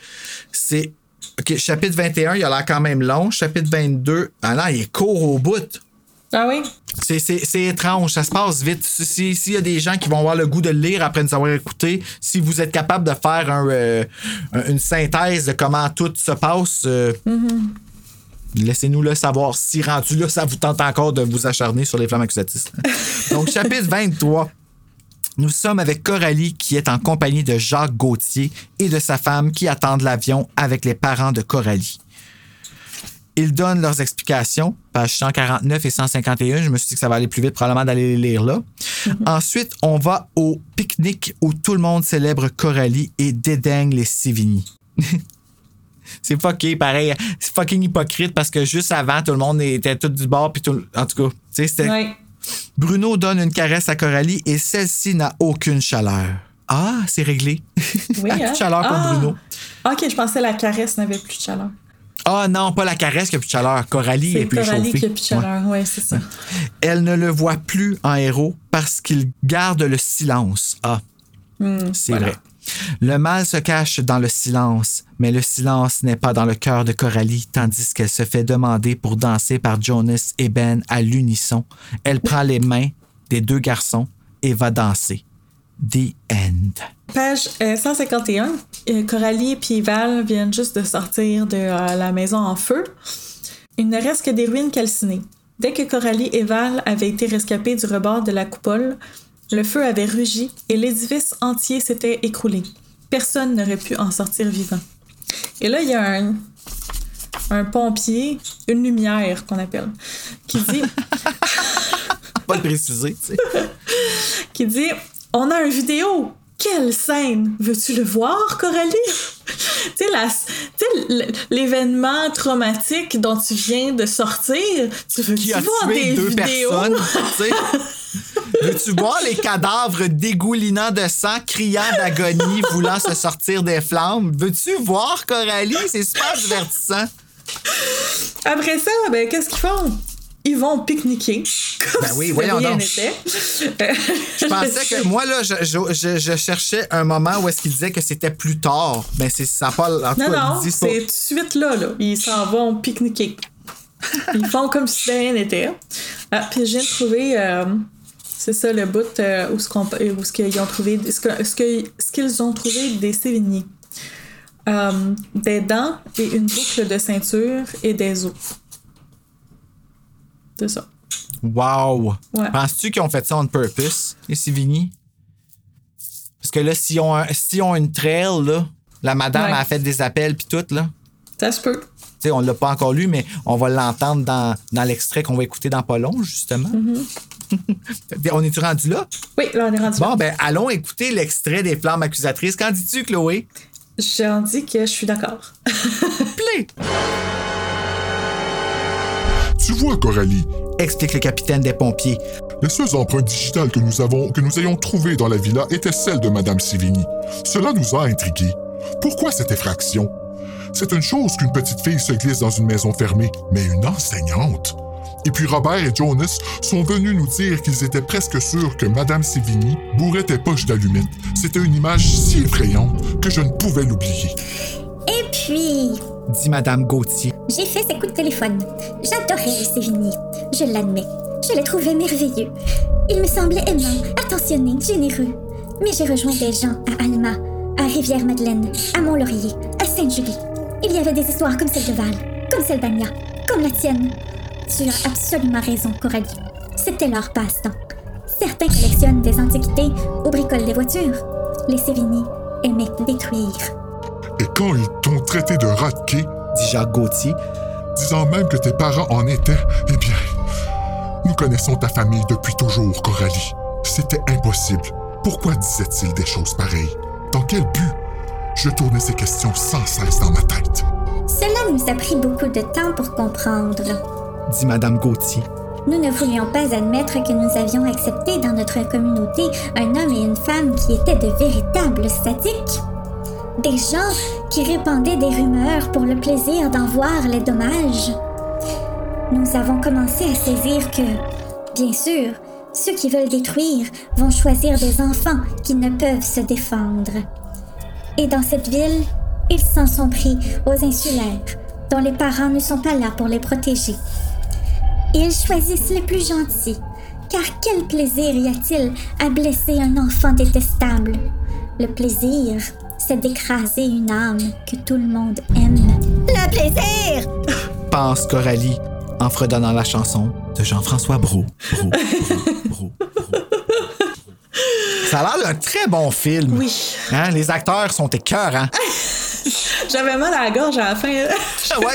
c'est. OK, chapitre 21, il a l'air quand même long. Chapitre 22, ah non, il est court au bout. ah oui? C'est, étrange, ça se passe vite. Si- si- S'il y a des gens qui vont avoir le goût de le lire après nous avoir écouté, si vous êtes capable de faire un, euh, un- une synthèse de comment tout se passe, euh, laissez-nous le savoir. Si rendu là, ça vous tente encore de vous acharner sur les flammes accusatrices. Donc, chapitre 23. Nous sommes avec Coralie qui est en compagnie de Jacques Gauthier et de sa femme qui attendent l'avion avec les parents de Coralie. Ils donnent leurs explications, pages 149 et 151. Je me suis dit que ça va aller plus vite, probablement d'aller les lire là. Ensuite, on va au pique-nique où tout le monde célèbre Coralie et dédaigne les Sévigny. C'est fucké, pareil. C'est fucking hypocrite parce que juste avant, tout le monde était tout du bord. Puis tout... En tout cas, tu sais, c'était. Ouais. Bruno donne une caresse à Coralie et celle-ci n'a aucune chaleur. Ah, c'est réglé. Oui, Elle a plus hein? de chaleur pour Ah! Bruno. Ok, je pensais que la caresse n'avait plus de chaleur. Ah non, pas la caresse qui a plus de chaleur. Coralie est, C'est plus Coralie qui a plus de chaleur, ouais, c'est ça. Elle ne le voit plus en héros parce qu'il garde le silence. Ah, c'est voilà. vrai. Le mal se cache dans le silence, mais le silence n'est pas dans le cœur de Coralie, tandis qu'elle se fait demander pour danser par Jonas et Ben à l'unisson. Elle prend les mains des deux garçons et va danser. The end. Page euh, 151, euh, Coralie et Val viennent juste de sortir de euh, la maison en feu. Il ne reste que des ruines calcinées. Dès que Coralie et Val avaient été rescapés du rebord de la coupole, le feu avait rugi et l'édifice entier s'était écroulé. Personne n'aurait pu en sortir vivant. Et là, il y a un, un pompier, une lumière qu'on appelle, qui dit Pas le préciser, tu sais. qui dit On a une vidéo. Quelle scène? Veux-tu le voir, Coralie? Tu sais, l'événement traumatique dont tu viens de sortir, tu veux Qui a voir tué des deux vidéos? personnes. Veux-tu voir les cadavres dégoulinant de sang, criant d'agonie, voulant se sortir des flammes? Veux-tu voir Coralie? C'est super divertissant. Après ça, ben, qu'est-ce qu'ils font? Ils vont pique-niquer. Comme Ben oui, si voyons rien donc. n'était. Je pensais que moi, là, je, je- je- je cherchais un moment où est-ce qu'il disait que c'était plus tard. Mais c'est ça pas. En tout Non, cas, non, c'est tout de suite là, là. Ils s'en vont pique-niquer. Ils font comme si de rien n'était. Ah, puis de trouver, euh, c'est ça le bout euh, où ce qu'ils ont trouvé, ce, qu'ils ont trouvé des Sévigny. Euh, des dents et une boucle de ceinture et des os. C'est ça. Wow! Ouais. Penses-tu qu'ils ont fait ça on purpose, les Sivigny? Parce que là, s'ils ont, un- s'ils ont une trail, là, la madame Ouais. a fait des appels puis tout, là. Ça se peut. Tu sais, on l'a pas encore lu, mais on va l'entendre dans, dans l'extrait qu'on va écouter dans pas long, justement. Mm-hmm. on est-tu rendu là? Oui, là, on est rendu. là. Bon, ben, allons écouter l'extrait des flammes accusatrices. Qu'en dis-tu, Chloé? J'en dis que je suis d'accord. Play! Tu vois, Coralie, Explique le capitaine des pompiers. les seules empreintes digitales que nous avons, que nous ayons trouvées dans la villa étaient celles de Madame Sivigny. Cela nous a intrigués. Pourquoi cette effraction? C'est une chose qu'une petite fille se glisse dans une maison fermée, mais une enseignante? Et puis Robert et Jonas sont venus nous dire qu'ils étaient presque sûrs que Madame Sévigny bourrait tes poches d'allumettes. C'était une image si effrayante que je ne pouvais l'oublier. Et puis, Dit Madame Gauthier. j'ai fait ses coups de téléphone. J'adorais les Sévigny. Je l'admets. Je les trouvais merveilleux. Il me semblait aimant, attentionné, généreux. Mais j'ai rejoint des gens à Alma, à Rivière-Madeleine, à Mont-Laurier, à Sainte-Julie. Il y avait des histoires comme celle de Val, comme celle d'Anya, comme la tienne. Tu as absolument raison, Coralie. C'était leur passe-temps. Certains collectionnent des antiquités ou bricolent des voitures. Les Sévigny aimaient détruire. Et quand ils t'ont traité de rat de quai, Dit Jacques Gauthier. disant même que tes parents en étaient, eh bien, nous connaissons ta famille depuis toujours, Coralie. C'était impossible. Pourquoi disait-il des choses pareilles? Dans quel but? Je tournais ces questions sans cesse dans ma tête. Cela nous a pris beaucoup de temps pour comprendre. Dit Madame Gauthier. Nous ne voulions pas admettre que nous avions accepté dans notre communauté un homme et une femme qui étaient de véritables sadiques. Des gens qui répandaient des rumeurs pour le plaisir d'en voir les dommages. Nous avons commencé à saisir que, bien sûr, ceux qui veulent détruire vont choisir des enfants qui ne peuvent se défendre. Et dans cette ville, ils s'en sont pris aux insulaires, dont les parents ne sont pas là pour les protéger. Ils choisissent les plus gentils, car quel plaisir y a-t-il à blesser un enfant détestable? Le plaisir, c'est d'écraser une âme que tout le monde aime. Le plaisir! Pense Coralie en fredonnant la chanson de Jean-François Brault. Brault, Brault, Brault, Brault. Ça a l'air d'un très bon film. Oui. Hein, Les acteurs sont écœurants. J'avais mal à la gorge à la fin. ouais,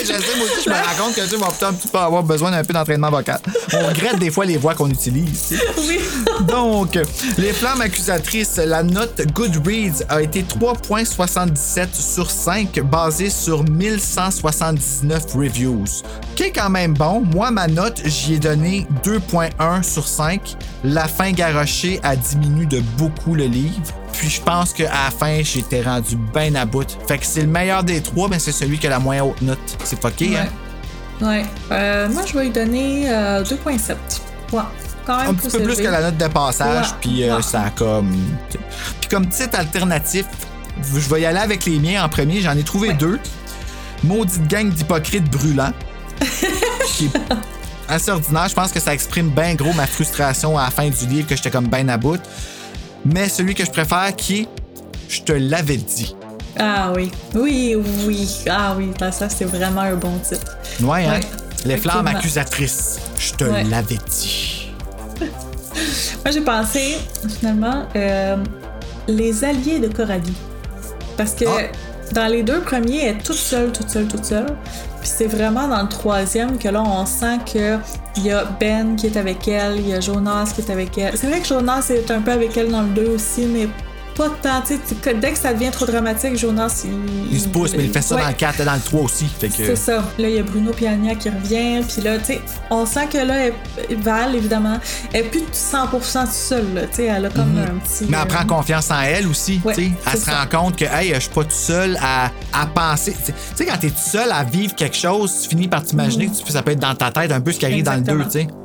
je sais, moi aussi, je me rends compte que tu vas peut-être un petit peu avoir besoin d'un peu d'entraînement vocal. On regrette des fois les voix qu'on utilise. oui. Donc, les flammes accusatrices, la note Goodreads a été 3.77 sur 5, basée sur 1179 reviews. Qui est quand même bon. Moi, ma note, j'y ai donné 2.1 sur 5. La fin garochée a diminué de beaucoup le livre. Puis je pense qu'à la fin, j'étais rendu bien à bout. Fait que c'est le meilleur des trois, mais c'est celui qui a la moins haute note. C'est fucké, hein? Ouais. Euh, moi, je vais lui donner euh, 2.7. Ouais. Quand même un petit peu plus que la note de passage, Ouais. puis euh, Ouais. ça a comme. Puis comme titre alternatif, je vais y aller avec les miens en premier. J'en ai trouvé deux. Maudite gang d'hypocrites brûlants. qui est assez ordinaire. Je pense que ça exprime bien gros ma frustration à la fin du livre, que j'étais comme ben à bout. Mais celui que je préfère, qui est Je te l'avais dit. Ah oui. Oui, oui. Ah oui, ça, c'est vraiment un bon titre. Ouais, hein? Ouais, Les flammes accusatrices. Je te Ouais. l'avais dit. Moi, j'ai pensé, finalement, euh, les alliés de Coralie. Parce que Ah. dans les deux premiers, elle est toute seule, toute seule, toute seule. Puis c'est vraiment dans le troisième que là, on sent que il y a Ben qui est avec elle, il y a Jonas qui est avec elle. C'est vrai que Jonas est un peu avec elle dans le 2 aussi, mais pas tant. Tu tu- que dès que ça devient trop dramatique, Jonas, il... Il se pousse, mais il fait ça Ouais. dans le 4 et dans le 3 aussi. Que. C'est ça. Là, il y a Bruno Piania qui revient. Puis là, tu sais, on sent que là, elle- Val, évidemment, elle est plus de 100% toute seule. là. Tu sais, elle a comme un petit. Mhm. Mais elle prend euh, confiance en elle aussi. Ouais, tu sais. elle se ça. rend compte que hey, je suis pas tout seul à, à penser. Tu sais- tu quand t'es tout seul à vivre quelque chose, tu finis par t'imaginer que tu- ça peut être dans ta tête un peu ce qui arrive dans le 2, Mhm. Exactement. tu sais.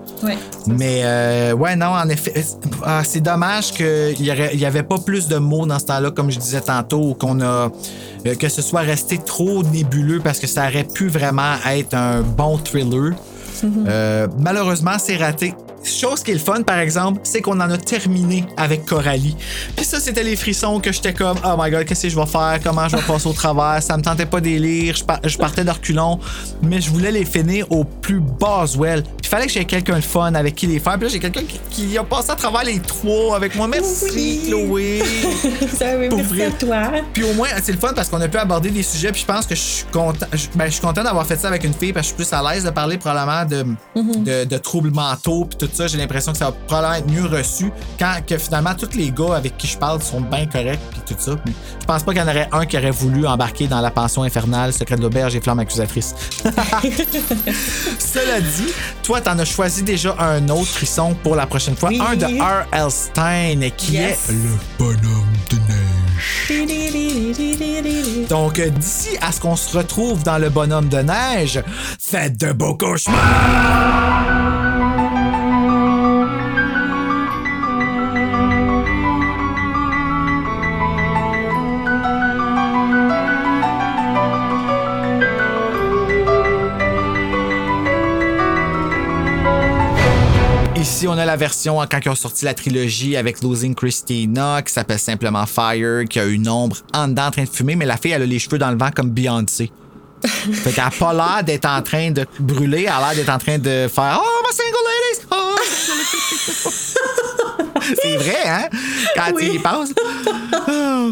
Mais euh, ouais, non, en effet, ah, c'est dommage qu'il y, aurait- il y avait pas plus de mots dans ce temps-là, comme je disais tantôt, ou qu'on a euh, que ce soit resté trop nébuleux parce que ça aurait pu vraiment être un bon thriller. Euh, malheureusement, c'est raté. Chose qui est le fun, par exemple, c'est qu'on en a terminé avec Coralie. Puis ça, c'était les frissons que j'étais comme, oh my god, qu'est-ce que je vais faire? Comment je vais passer au travers? Ça me tentait pas des lire. Je, par- je partais de reculons, mais je voulais les finir au plus Boswell. Fallait que j'aie quelqu'un de fun avec qui les faire. Puis là, j'ai quelqu'un qui, qui a passé à travers les trois avec moi. Merci, Oui. Chloé. Ça oui, Pour merci vrai. à toi. Puis au moins, c'est le fun parce qu'on a pu aborder des sujets. Puis je pense que je suis content. je- Ben, je suis content d'avoir fait ça avec une fille parce que je suis plus à l'aise de parler probablement de, de, de troubles mentaux. Puis tout ça, j'ai l'impression que ça va probablement être mieux reçu quand que finalement tous les gars avec qui je parle sont bien corrects. Puis tout ça. Puis je pense pas qu'il y en aurait un qui aurait voulu embarquer dans la pension infernale, secret de l'auberge et flamme accusatrice. Cela dit, toi, t'en as choisi déjà un autre frisson pour la prochaine fois. Oui. Un de R.L. Stein qui Yes. est le bonhomme de neige. Donc, euh, d'ici à ce qu'on se retrouve dans le bonhomme de neige, faites de beaux cauchemars! A la version quand ils ont sorti la trilogie avec Losing Christina, qui s'appelle simplement Fire, qui a une ombre en dedans en train de fumer, mais la fille, elle a les cheveux dans le vent comme Beyoncé. fait qu'elle a pas l'air d'être en train de brûler, elle a l'air d'être en train de faire Oh, my single ladies! Oh! C'est vrai, hein? Quand tu y penses. Ah.